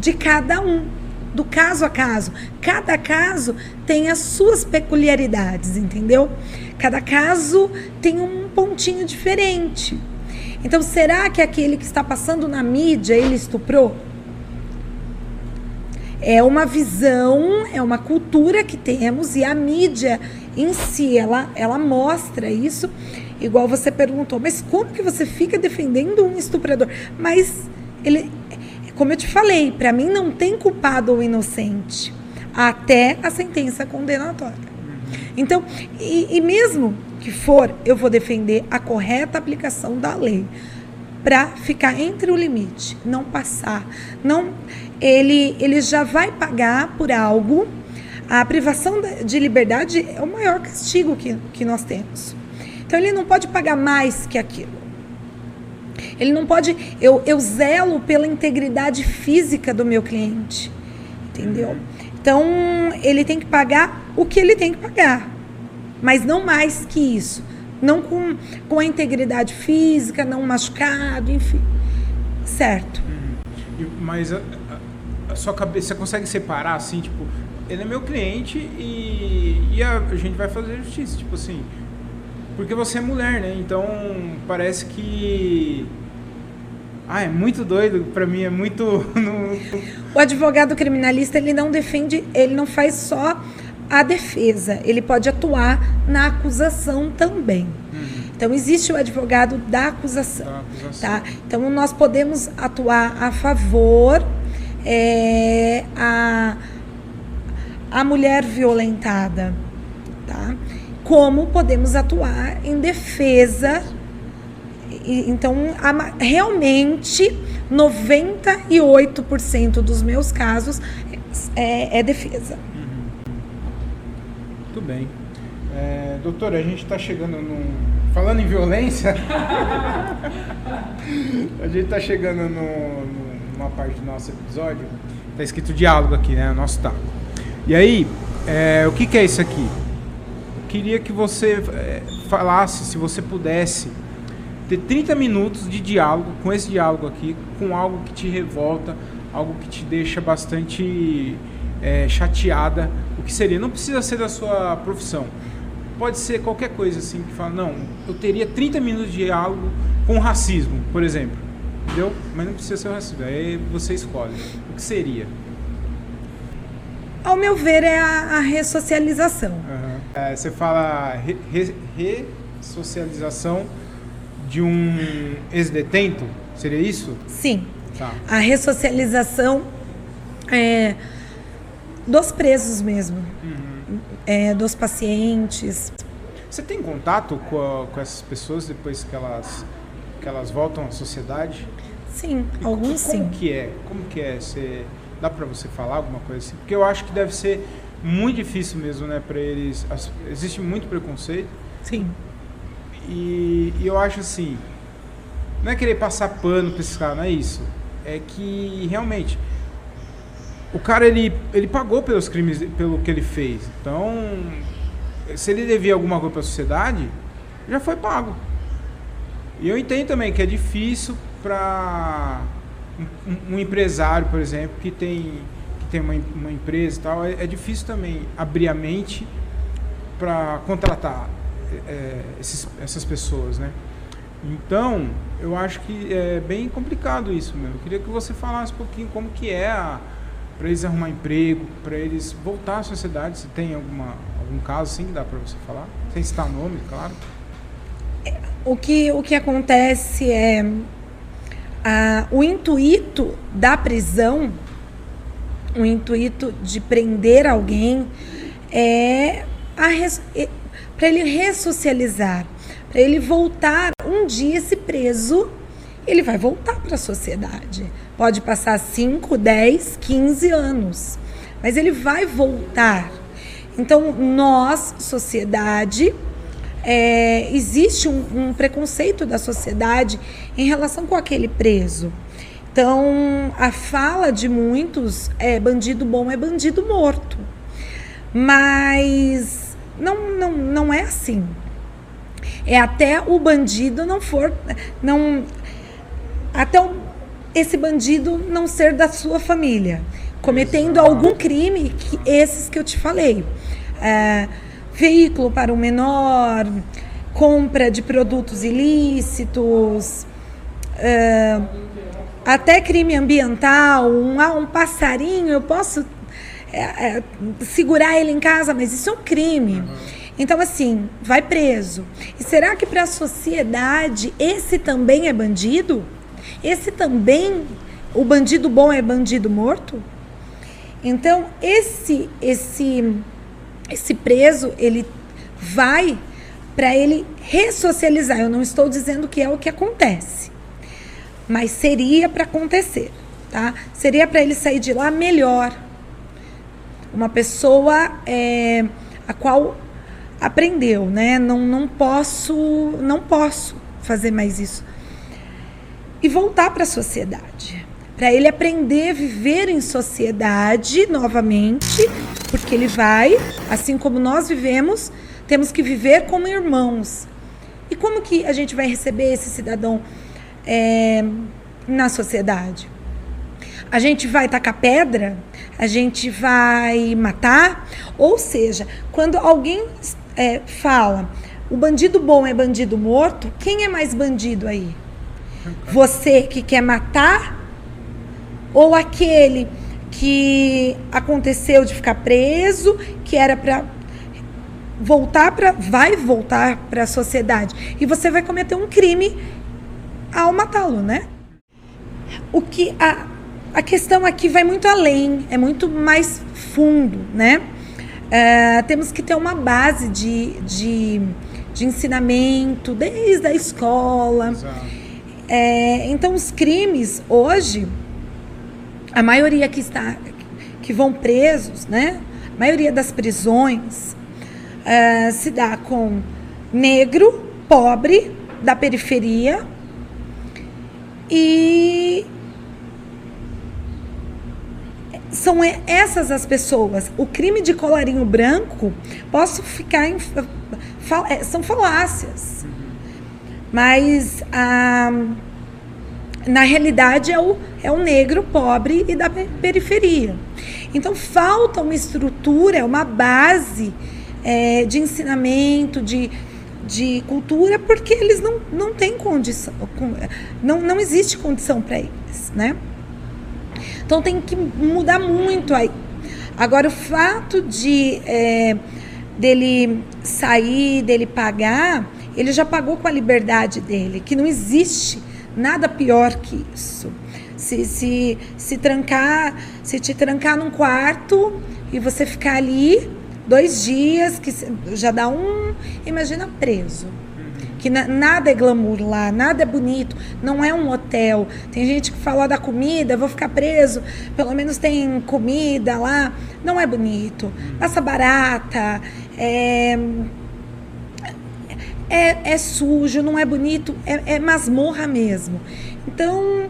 [SPEAKER 1] de cada um, do caso a caso. Cada caso tem as suas peculiaridades, entendeu? Cada caso tem um pontinho diferente. Então, será que aquele que está passando na mídia, ele estuprou? É uma visão, é uma cultura que temos e a mídia em si, ela, ela mostra isso. Igual você perguntou, mas como que você fica defendendo um estuprador? Mas ele, como eu te falei, para mim não tem culpado ou inocente até a sentença condenatória. Então, e, e mesmo que for, eu vou defender a correta aplicação da lei para ficar entre o limite, não passar, não ele ele já vai pagar por algo. A privação de liberdade é o maior castigo que, que nós temos. Então ele não pode pagar mais que aquilo. Ele não pode. Eu, eu zelo pela integridade física do meu cliente. Entendeu? Então, ele tem que pagar o que ele tem que pagar. Mas não mais que isso. Não com, com a integridade física, não machucado, enfim. Certo.
[SPEAKER 2] E- Mas a, sua cabeça, você consegue separar assim, tipo, ele é meu cliente e, e a, gente vai fazer justiça, tipo assim. Porque você é mulher, né? Então parece que. Ah, é muito doido, pra mim é muito. <laughs>
[SPEAKER 1] O advogado criminalista, ele não defende, ele não faz só a defesa, ele pode atuar na acusação também. Então, existe o advogado da acusação.
[SPEAKER 2] Da acusação.
[SPEAKER 1] Tá? Então, nós podemos atuar a favor é, a, a mulher violentada, tá? Como podemos atuar em defesa. Então, realmente, 98% dos meus casos é, é defesa.
[SPEAKER 2] Muito bem. É, doutora, a gente está chegando num. Falando em violência. <laughs> a gente está chegando no, no- numa parte do nosso episódio. Tá escrito diálogo aqui, né? O nosso taco. E aí, é, o que, que é isso aqui? Eu queria que você é, falasse, se você pudesse, ter 30 minutos de diálogo, com esse diálogo aqui, com algo que te revolta, algo que te deixa bastante é, chateada, o que seria? Não precisa ser da sua profissão. Pode ser qualquer coisa assim, que fala, não, eu teria 30 minutos de diálogo com racismo, por exemplo. Entendeu? Mas não precisa ser o racismo. Aí você escolhe. O que seria?
[SPEAKER 1] Ao meu ver, é a, a ressocialização.
[SPEAKER 2] Aham. É, você fala re- re- ressocialização de um ex-detento? Seria isso?
[SPEAKER 1] Sim.
[SPEAKER 2] Tá.
[SPEAKER 1] A ressocialização é, dos presos mesmo,
[SPEAKER 2] Uhum.
[SPEAKER 1] é, dos pacientes.
[SPEAKER 2] Você tem contato com, a- com essas pessoas depois que elas, que elas voltam à sociedade?
[SPEAKER 1] Sim,
[SPEAKER 2] E
[SPEAKER 1] alguns
[SPEAKER 2] como
[SPEAKER 1] sim.
[SPEAKER 2] que é? Como que é? Você, dá pra você falar alguma coisa assim? Porque eu acho que deve ser muito difícil mesmo, né, para eles. existe muito preconceito
[SPEAKER 1] Sim.
[SPEAKER 2] e, e eu acho assim, não é querer passar pano pra esses caras, não é isso. É que realmente o cara ele, ele pagou pelos crimes, pelo que ele fez. Então, se ele devia alguma coisa para a sociedade, já foi pago. E eu entendo também que é difícil para um, um- empresário, por exemplo, que tem, que tem uma, uma empresa e tal, é, é difícil também abrir a mente para contratar é, esses, essas pessoas, né? Então, eu acho que é bem complicado isso, meu. Eu queria que você falasse um pouquinho como que é para eles arrumar emprego, para eles voltar à sociedade, se tem alguma, algum caso assim que dá para você falar, sem citar nome, claro.
[SPEAKER 1] O que, o que acontece é a, o intuito da prisão, o intuito de prender alguém é para ele ressocializar, para ele voltar um dia esse preso, ele vai voltar para a sociedade. Pode passar 5, 10, 15 anos, mas ele vai voltar. Então, nós, sociedade, é, existe um, um preconceito da sociedade em relação com aquele preso. Então, a fala de muitos é bandido bom é bandido morto. Mas não, não, não é assim. É até o bandido não for. não Até o, esse bandido não ser da sua família. Cometendo algum crime, que, esses que eu te falei. É, veículo para o menor, compra de produtos ilícitos, é, até crime ambiental, um, ah, um passarinho, eu posso é, é, segurar ele em casa, mas isso é um crime. Então, assim, vai preso. E será que para a sociedade esse também é bandido? Esse também, o bandido bom é bandido morto? Então, esse, esse esse preso ele vai para ele ressocializar. Eu não estou dizendo que é o que acontece, mas seria para acontecer, tá? Seria para ele sair de lá melhor, uma pessoa é, a qual aprendeu, né? Não, não posso, não posso fazer mais isso e voltar para a sociedade para ele aprender a viver em sociedade novamente, porque ele vai, assim como nós vivemos, temos que viver como irmãos. E como que a gente vai receber esse cidadão é, na sociedade? A gente vai tacar pedra? A gente vai matar? Ou seja, quando alguém é, fala o bandido bom é bandido morto, quem é mais bandido aí? Você que quer matar ou aquele que aconteceu de ficar preso, que era para voltar para vai voltar para a sociedade e você vai cometer um crime ao matá-lo, né? O que a, a questão aqui vai muito além, é muito mais fundo, né? Uh, temos que ter uma base de, de, de ensinamento desde a escola. É, então, os crimes hoje a maioria que está que vão presos, né? A maioria das prisões uh, se dá com negro, pobre, da periferia e são essas as pessoas. O crime de colarinho branco posso ficar em é, são falácias, mas a uh, na realidade é o, é o negro pobre e da periferia. Então falta uma estrutura, uma base é, de ensinamento, de, de cultura, porque eles não, não têm condição, não, não existe condição para eles, né? Então tem que mudar muito aí. Agora o fato de é, dele sair, dele pagar, ele já pagou com a liberdade dele, que não existe Nada pior que isso. Se, se, se trancar, se te trancar num quarto e você ficar ali dois dias, que já dá um, imagina preso. Que na, nada é glamour lá, nada é bonito, não é um hotel. Tem gente que fala da comida, vou ficar preso, pelo menos tem comida lá. Não é bonito, passa barata, é, é, é sujo, não é bonito, é, é masmorra mesmo. Então,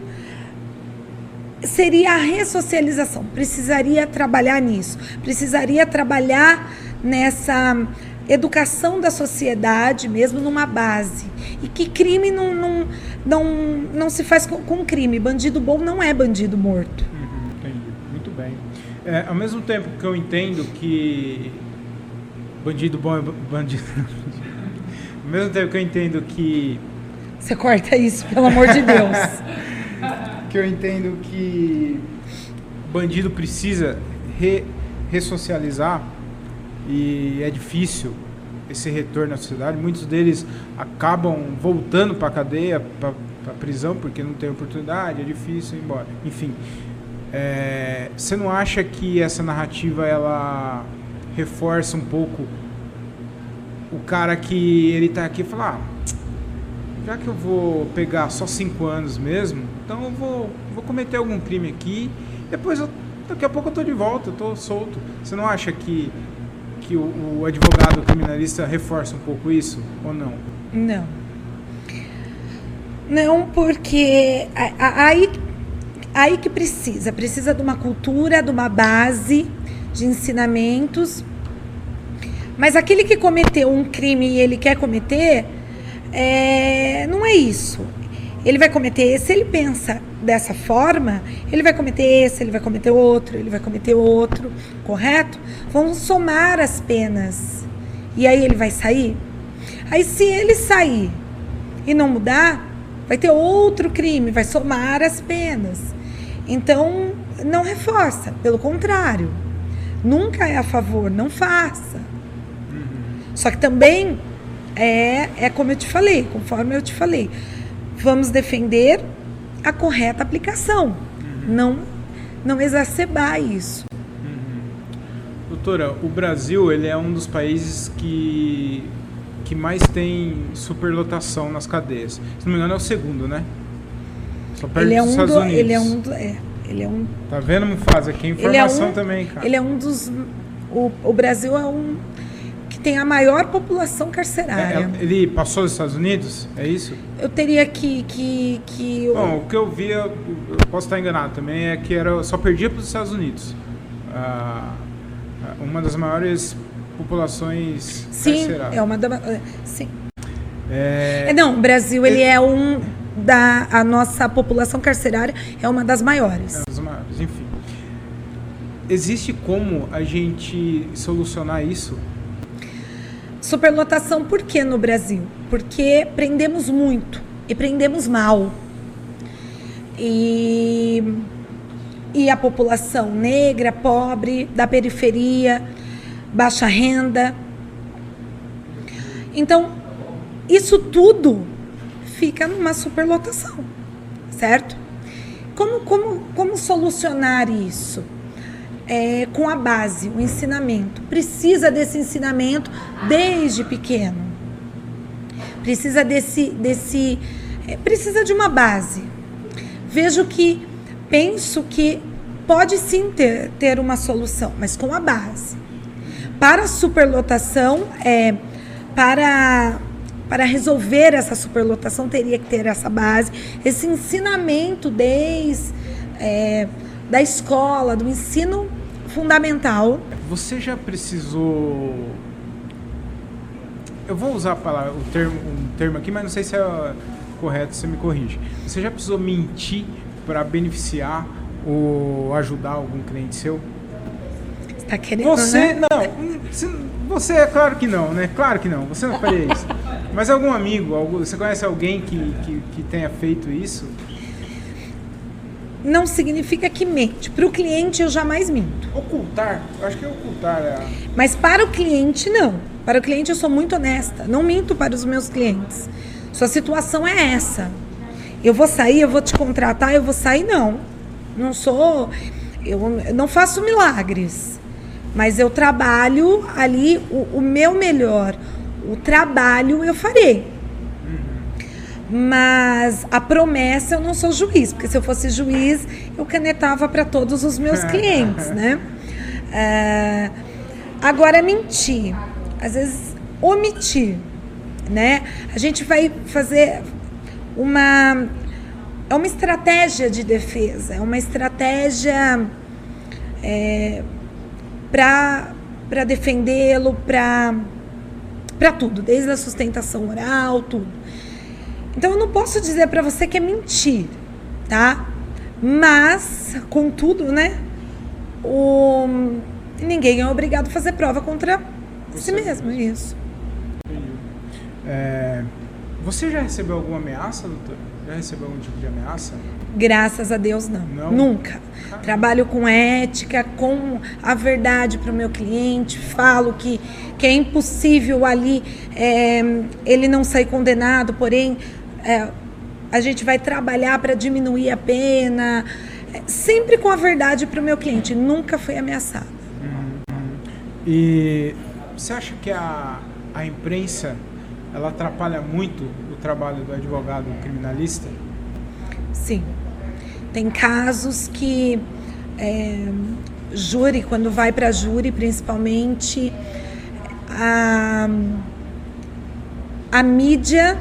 [SPEAKER 1] seria a ressocialização. Precisaria trabalhar nisso. Precisaria trabalhar nessa educação da sociedade, mesmo numa base. E que crime não, não, não, não se faz com, com crime. Bandido bom não é bandido morto.
[SPEAKER 2] Uhum, entendi. Muito bem. É, ao mesmo tempo que eu entendo que bandido bom é bandido. <laughs> Ao mesmo tempo que eu entendo que.
[SPEAKER 1] Você corta isso, pelo amor de Deus. <laughs>
[SPEAKER 2] que eu entendo que o bandido precisa re, ressocializar e é difícil esse retorno à sociedade. Muitos deles acabam voltando para a cadeia, para a prisão, porque não tem oportunidade, é difícil ir embora. Enfim, é, você não acha que essa narrativa ela reforça um pouco o cara que ele está aqui e fala, ah, já que eu vou pegar só cinco anos mesmo, então eu vou, vou cometer algum crime aqui, depois eu, daqui a pouco eu tô de volta, eu tô solto. Você não acha que que o, o advogado criminalista reforça um pouco isso ou não?
[SPEAKER 1] Não. Não, porque aí, aí que precisa. Precisa de uma cultura, de uma base de ensinamentos. Mas aquele que cometeu um crime e ele quer cometer, é, não é isso. Ele vai cometer esse, ele pensa dessa forma, ele vai cometer esse, ele vai cometer outro, ele vai cometer outro, correto? Vamos somar as penas. E aí ele vai sair? Aí se ele sair e não mudar, vai ter outro crime, vai somar as penas. Então, não reforça, pelo contrário. Nunca é a favor, não faça. Só que também é, é como eu te falei, conforme eu te falei vamos defender a correta aplicação, uhum. não, não exacerbar isso.
[SPEAKER 2] Uhum. Doutora, o Brasil ele é um dos países que, que mais tem superlotação nas cadeias. Se não me engano, é o segundo, né?
[SPEAKER 1] Só perto ele é um dos Estados do, Unidos. Ele é um do, é, ele é um.
[SPEAKER 2] Tá vendo, Mufasa? Aqui é informação é um, também, cara.
[SPEAKER 1] Ele é um dos. O, o Brasil é um tem a maior população carcerária.
[SPEAKER 2] É, ele passou dos Estados Unidos? É isso?
[SPEAKER 1] Eu teria que. que, que
[SPEAKER 2] Bom, o que eu via, eu posso estar enganado também, é que era, só perdia para os Estados Unidos. Ah, uma das maiores populações
[SPEAKER 1] sim, carcerárias. É uma da, é, sim. É... é não, o Brasil ele é, é um da a nossa população carcerária é uma das maiores. É uma das maiores,
[SPEAKER 2] enfim. Existe como a gente solucionar isso
[SPEAKER 1] Superlotação por que no Brasil? Porque prendemos muito e prendemos mal. E, e a população negra, pobre, da periferia, baixa renda. Então, isso tudo fica numa superlotação, certo? Como, como, como solucionar isso? É, com a base, o ensinamento. Precisa desse ensinamento desde pequeno. Precisa desse, desse, é, precisa de uma base. Vejo que penso que pode sim ter, ter uma solução, mas com a base. Para a superlotação, é, para para resolver essa superlotação teria que ter essa base, esse ensinamento desde é, da escola, do ensino fundamental.
[SPEAKER 2] Você já precisou. Eu vou usar a palavra, o termo, um termo aqui, mas não sei se é correto, você me corrige. Você já precisou mentir para beneficiar ou ajudar algum cliente seu?
[SPEAKER 1] Você tá querendo,
[SPEAKER 2] Você,
[SPEAKER 1] né?
[SPEAKER 2] não, você é claro que não, né? Claro que não, você não faria isso. Mas algum amigo, algum, você conhece alguém que, que, que tenha feito isso?
[SPEAKER 1] Não significa que mente. Para o cliente eu jamais minto.
[SPEAKER 2] Ocultar, eu acho que é ocultar. É...
[SPEAKER 1] Mas para o cliente não. Para o cliente eu sou muito honesta. Não minto para os meus clientes. Sua situação é essa. Eu vou sair, eu vou te contratar, eu vou sair não. Não sou, eu não faço milagres. Mas eu trabalho ali o, o meu melhor. O trabalho eu farei. Mas a promessa eu não sou juiz, porque se eu fosse juiz, eu canetava para todos os meus <laughs> clientes, né? É, agora, mentir, às vezes omitir, né? A gente vai fazer uma. É uma estratégia de defesa, é uma estratégia é, para defendê-lo, para tudo, desde a sustentação oral, tudo. Então eu não posso dizer para você que é mentir, tá? Mas, contudo, né? O... Ninguém é obrigado a fazer prova contra você si mesmo, isso.
[SPEAKER 2] É, você já recebeu alguma ameaça, doutor? Já recebeu algum tipo de ameaça?
[SPEAKER 1] Graças a Deus, não.
[SPEAKER 2] Não?
[SPEAKER 1] Nunca. Trabalho com ética, com a verdade para o meu cliente, falo que, que é impossível ali é, ele não sair condenado, porém é, a gente vai trabalhar para diminuir a pena, é, sempre com a verdade para o meu cliente, nunca foi ameaçado.
[SPEAKER 2] E você acha que a, a imprensa ela atrapalha muito o trabalho do advogado criminalista?
[SPEAKER 1] Sim. Tem casos que é, júri, quando vai para júri, principalmente, a, a mídia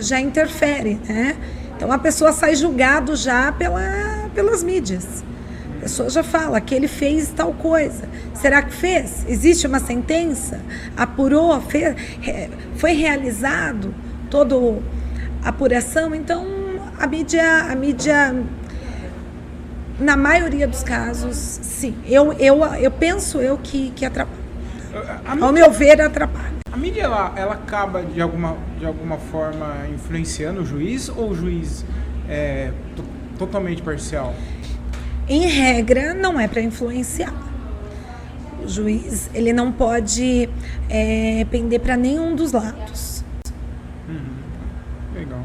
[SPEAKER 1] já interfere, né? Então a pessoa sai julgado já pela, pelas mídias. A pessoa já fala que ele fez tal coisa. Será que fez? Existe uma sentença? Apurou? Fez, foi realizado toda a apuração? Então a mídia, a mídia na maioria dos casos, sim. Eu, eu, eu penso eu que, que atrapalha. Ao meu ver, atrapalha.
[SPEAKER 2] A mídia ela, ela acaba de alguma, de alguma forma influenciando o juiz ou o juiz é to- totalmente parcial?
[SPEAKER 1] Em regra, não é para influenciar. O juiz ele não pode é, pender para nenhum dos lados.
[SPEAKER 2] Legal.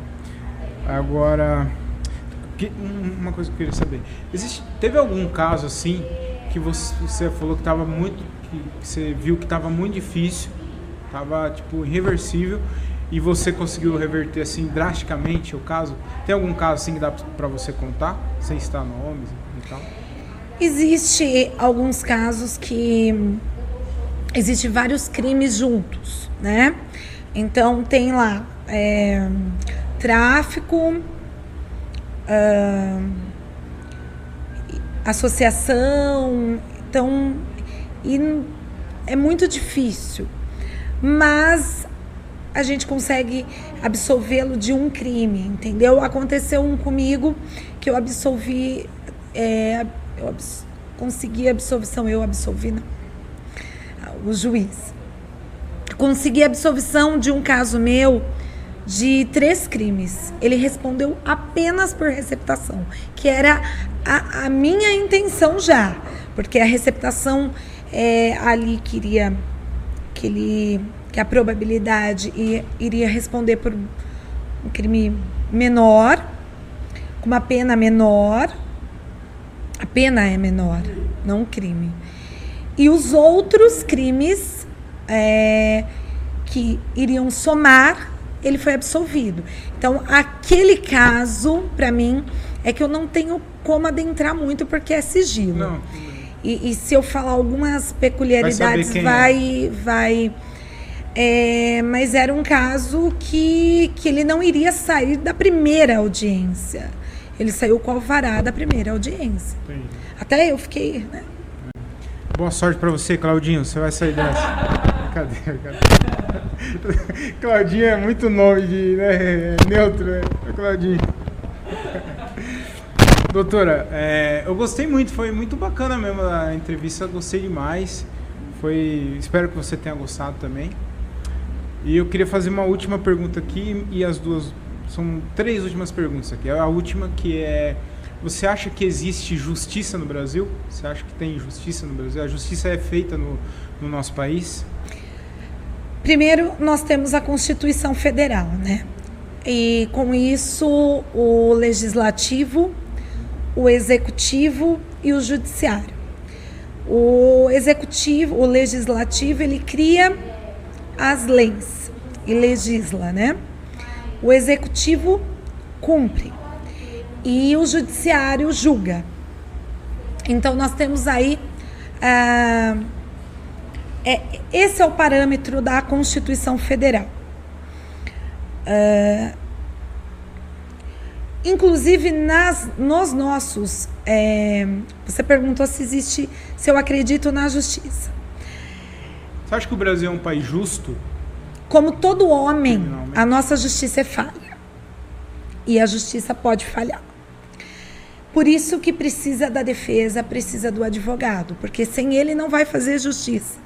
[SPEAKER 2] Agora, que- um- uma coisa que eu queria saber. Existe, teve algum caso assim que você, você falou que estava muito, que você viu que estava muito difícil, estava tipo irreversível e você conseguiu reverter assim drasticamente o caso? Tem algum caso assim que dá para você contar, sem citar nomes e tal?
[SPEAKER 1] Existe alguns casos que existe vários crimes juntos, né? Então tem lá é, tráfico, ah, associação, então e é muito difícil, mas a gente consegue absolvê-lo de um crime, entendeu? Aconteceu um comigo que eu absolvi, é, eu abs- consegui absolvição, eu absolvi, não, o juiz. Consegui absolvição de um caso meu de três crimes. Ele respondeu apenas por receptação, que era a, a minha intenção já, porque a receptação é, ali queria que ele que a probabilidade iria responder por um crime menor, com uma pena menor. A pena é menor, não o crime. E os outros crimes é, que iriam somar, ele foi absolvido. Então, aquele caso, para mim, é que eu não tenho como adentrar muito, porque é sigilo.
[SPEAKER 2] Não.
[SPEAKER 1] E, e se eu falar algumas peculiaridades,
[SPEAKER 2] quem é.
[SPEAKER 1] vai. vai é, mas era um caso que, que ele não iria sair da primeira audiência. Ele saiu com o alvará da primeira audiência.
[SPEAKER 2] Entendi.
[SPEAKER 1] Até eu fiquei. Né?
[SPEAKER 2] Boa sorte pra você, Claudinho. Você vai sair dessa. <laughs> Cadê? Cadê? <laughs> Claudinho é muito nome de né, neutro, né? Claudinho. Doutora, é, eu gostei muito, foi muito bacana mesmo a entrevista, gostei demais. Foi, espero que você tenha gostado também. E eu queria fazer uma última pergunta aqui e as duas são três últimas perguntas aqui. A última que é você acha que existe justiça no Brasil? Você acha que tem justiça no Brasil? A justiça é feita no, no nosso país?
[SPEAKER 1] Primeiro, nós temos a Constituição Federal, né? E com isso, o legislativo, o executivo e o judiciário. O executivo, o legislativo, ele cria as leis e legisla, né? O executivo cumpre e o judiciário julga. Então nós temos aí ah, é, esse é o parâmetro da Constituição Federal. Ah, inclusive nas, nos nossos, é, você perguntou se existe, se eu acredito na justiça.
[SPEAKER 2] Você acha que o Brasil é um país justo?
[SPEAKER 1] Como todo homem, a nossa justiça é falha. E a justiça pode falhar. Por isso que precisa da defesa, precisa do advogado, porque sem ele não vai fazer justiça.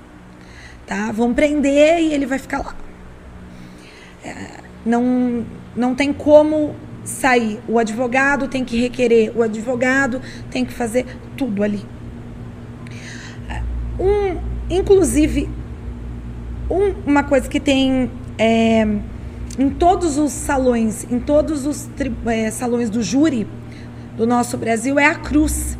[SPEAKER 1] Tá? Vão prender e ele vai ficar lá. é, não, não tem como sair. O advogado tem que requerer, o advogado tem que fazer tudo ali. Um, inclusive, um, uma coisa que tem é, em todos os salões, em todos os é, salões do júri do nosso Brasil é a cruz.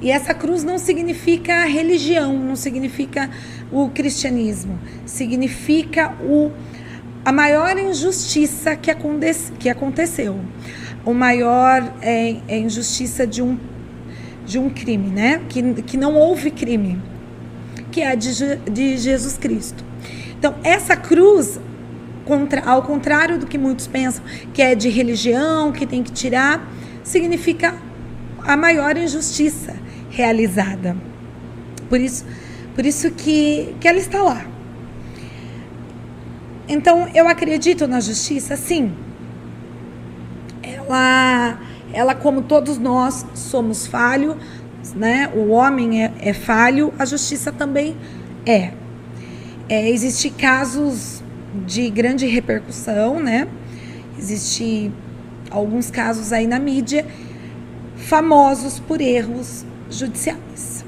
[SPEAKER 1] E essa cruz não significa religião, não significa o cristianismo, significa o, a maior injustiça que, aconte, que aconteceu, o maior é, é injustiça de um, de um crime, né? Que, que não houve crime, que é a de, de Jesus Cristo. Então, essa cruz, contra, ao contrário do que muitos pensam, que é de religião, que tem que tirar, significa a maior injustiça realizada. Por isso, por isso que, que ela está lá. Então, eu acredito na justiça, sim. Ela, ela como todos nós, somos falhos, né? O homem é, é falho, a justiça também é. é Existem casos de grande repercussão, né? Existem alguns casos aí na mídia famosos por erros judiciais.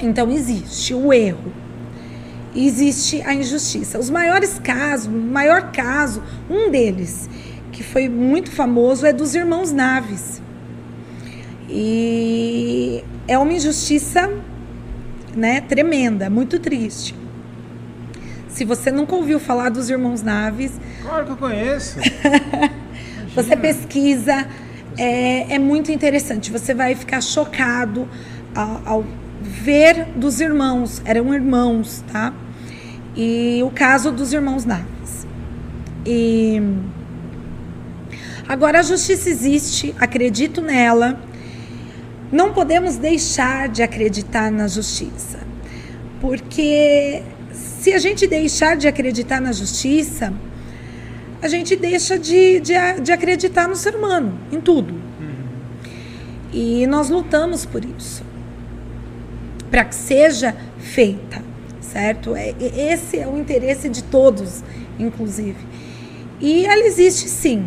[SPEAKER 1] Então existe o erro, existe a injustiça. Os maiores casos, o maior caso, um deles, que foi muito famoso, é dos irmãos Naves. E é uma injustiça né, tremenda, muito triste. Se você nunca ouviu falar dos irmãos Naves.
[SPEAKER 2] Claro que eu conheço. <laughs>
[SPEAKER 1] você pesquisa, é, é muito interessante. Você vai ficar chocado ao, ao ver dos irmãos. Eram irmãos, tá? E o caso dos irmãos Naves. E agora a justiça existe, acredito nela. Não podemos deixar de acreditar na justiça. Porque se a gente deixar de acreditar na justiça, a gente deixa de, de, de acreditar no ser humano, em tudo. Uhum. E nós lutamos por isso. Para que seja feita, certo? É, esse é o interesse de todos, inclusive. E ela existe sim,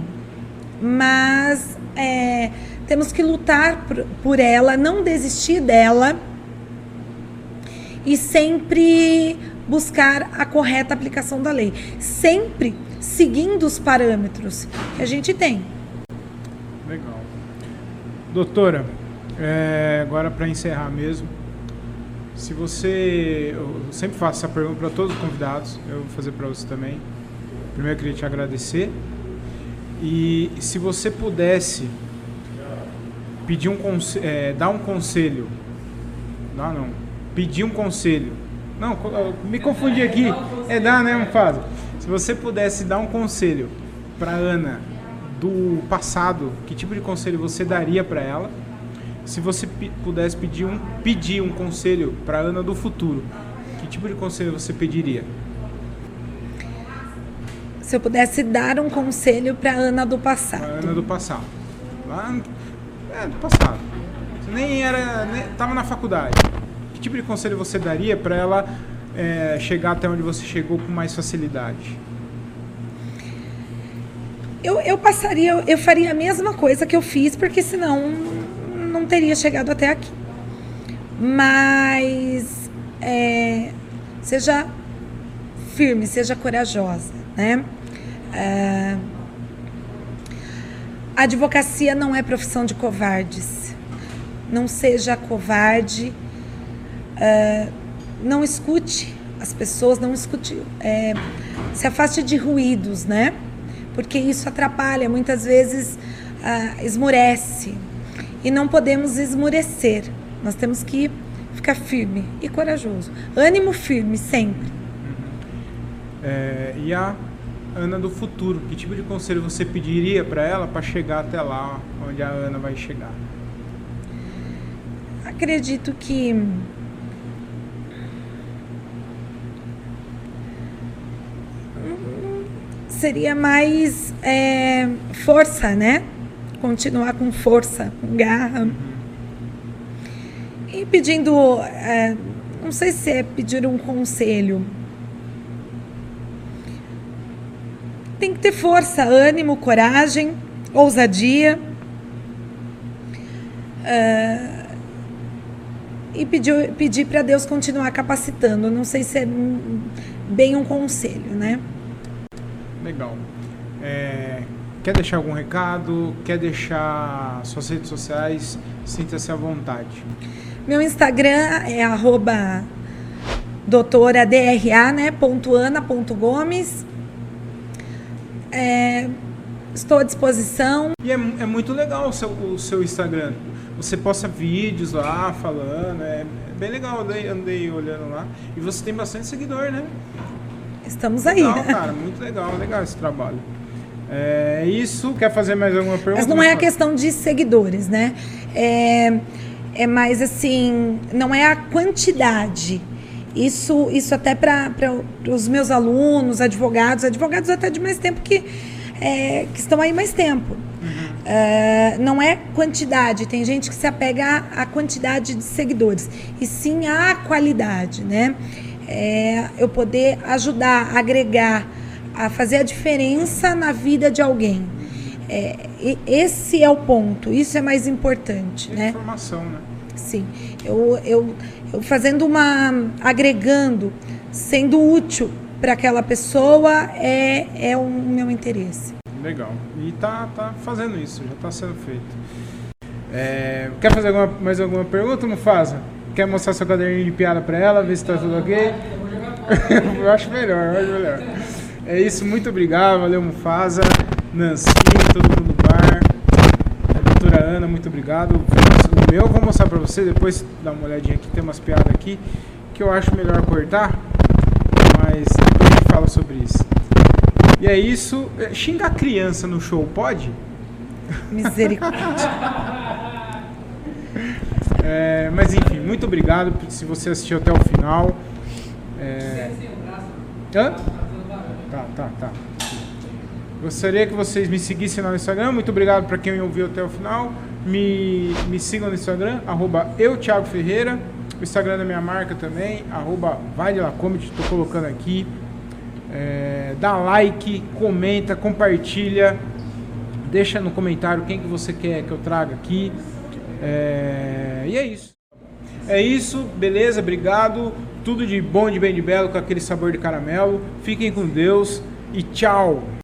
[SPEAKER 1] mas é, temos que lutar por, por ela, não desistir dela e sempre buscar a correta aplicação da lei. Sempre seguindo os parâmetros que a gente tem.
[SPEAKER 2] Legal. Doutora, é, agora para encerrar mesmo, se você. Eu sempre faço essa pergunta para todos os convidados, eu vou fazer para você também. Primeiro eu queria te agradecer. E se você pudesse pedir um é, dar um conselho. Não, não. Pedir um conselho. Não, me confundi aqui. É dar, né, Mufasa? Se você pudesse dar um conselho para Ana do passado, que tipo de conselho você daria para ela? Se você pudesse pedir um, pedir um conselho para Ana do futuro, que tipo de conselho você pediria?
[SPEAKER 1] Se eu pudesse dar um conselho para Ana do passado. Pra
[SPEAKER 2] Ana do passado. Lá, é, do passado. Você nem era, nem, tava na faculdade. Que tipo de conselho você daria para ela é, chegar até onde você chegou com mais facilidade?
[SPEAKER 1] Eu, eu passaria, eu faria a mesma coisa que eu fiz, porque senão não teria chegado até aqui. Mas é, seja firme, seja corajosa, né? É, a advocacia não é profissão de covardes. Não seja covarde. É, não escute as pessoas, não escute, é, se afaste de ruídos, né? Porque isso atrapalha, muitas vezes ah, esmurece. E não podemos esmurecer. Nós temos que ficar firme e corajoso. Ânimo firme, sempre.
[SPEAKER 2] É, e a Ana do futuro, que tipo de conselho você pediria para ela para chegar até lá onde a Ana vai chegar?
[SPEAKER 1] Acredito que seria mais é, força, né? Continuar com força, com garra. E pedindo, é, não sei se é pedir um conselho, tem que ter força, ânimo, coragem, ousadia. Uh, e pedir, pedir para Deus continuar capacitando. Não sei se é bem um conselho, né?
[SPEAKER 2] Legal. É, quer deixar algum recado? Quer deixar suas redes sociais? Sinta-se à vontade.
[SPEAKER 1] Meu Instagram é arroba doutora DRA, né? Ponto Ana, ponto Gomes. É, estou à disposição.
[SPEAKER 2] E é, é muito legal o seu, o seu Instagram. Você posta vídeos lá falando, é, é bem legal, andei, andei olhando lá. E você tem bastante seguidor, né?
[SPEAKER 1] Estamos aí.
[SPEAKER 2] Legal, <laughs> cara, muito legal, legal esse trabalho. É isso. Quer fazer mais alguma pergunta?
[SPEAKER 1] Mas não é a questão de seguidores, né? É, é mais assim, não é a quantidade. Isso, isso até para os meus alunos, advogados, advogados até de mais tempo que, é, que estão aí mais tempo. Uhum. É, não é quantidade, tem gente que se apega à, à, quantidade de seguidores, e sim à qualidade, né? É, eu poder ajudar, agregar, a fazer a diferença na vida de alguém. É, esse é o ponto, isso é mais importante, né?
[SPEAKER 2] Informação, né?
[SPEAKER 1] Sim, eu, eu, eu fazendo uma, agregando, sendo útil para aquela pessoa é, é o meu interesse.
[SPEAKER 2] Legal. E tá, tá fazendo isso, já está sendo feito. É, quer fazer alguma, mais alguma pergunta, Mufasa? Quer mostrar seu caderninho de piada para ela, ver se está tudo ok? <laughs> eu acho melhor, eu acho melhor. É isso, muito obrigado, valeu Mufasa, Nancy, todo mundo do bar, a doutora Ana, muito obrigado. O meu eu vou mostrar para você, depois dá uma olhadinha aqui, tem umas piadas aqui que eu acho melhor cortar, mas depois a gente fala sobre isso. E é isso. É, xingar criança no show pode?
[SPEAKER 1] Misericórdia. <laughs>
[SPEAKER 2] é, mas enfim, muito obrigado se você assistiu até o final. É... Hã? Tá, tá, tá. Gostaria que vocês me seguissem no Instagram. Muito obrigado para quem me ouviu até o final. Me, me sigam no Instagram, arroba eu, Thiago Ferreira. O Instagram da minha marca também, arroba vai de estou colocando aqui. É, dá like, comenta, compartilha, deixa no comentário quem que você quer que eu traga aqui. É, e é isso. É isso, beleza? Obrigado. Tudo de bom, de bem, de belo, com aquele sabor de caramelo. Fiquem com Deus e tchau!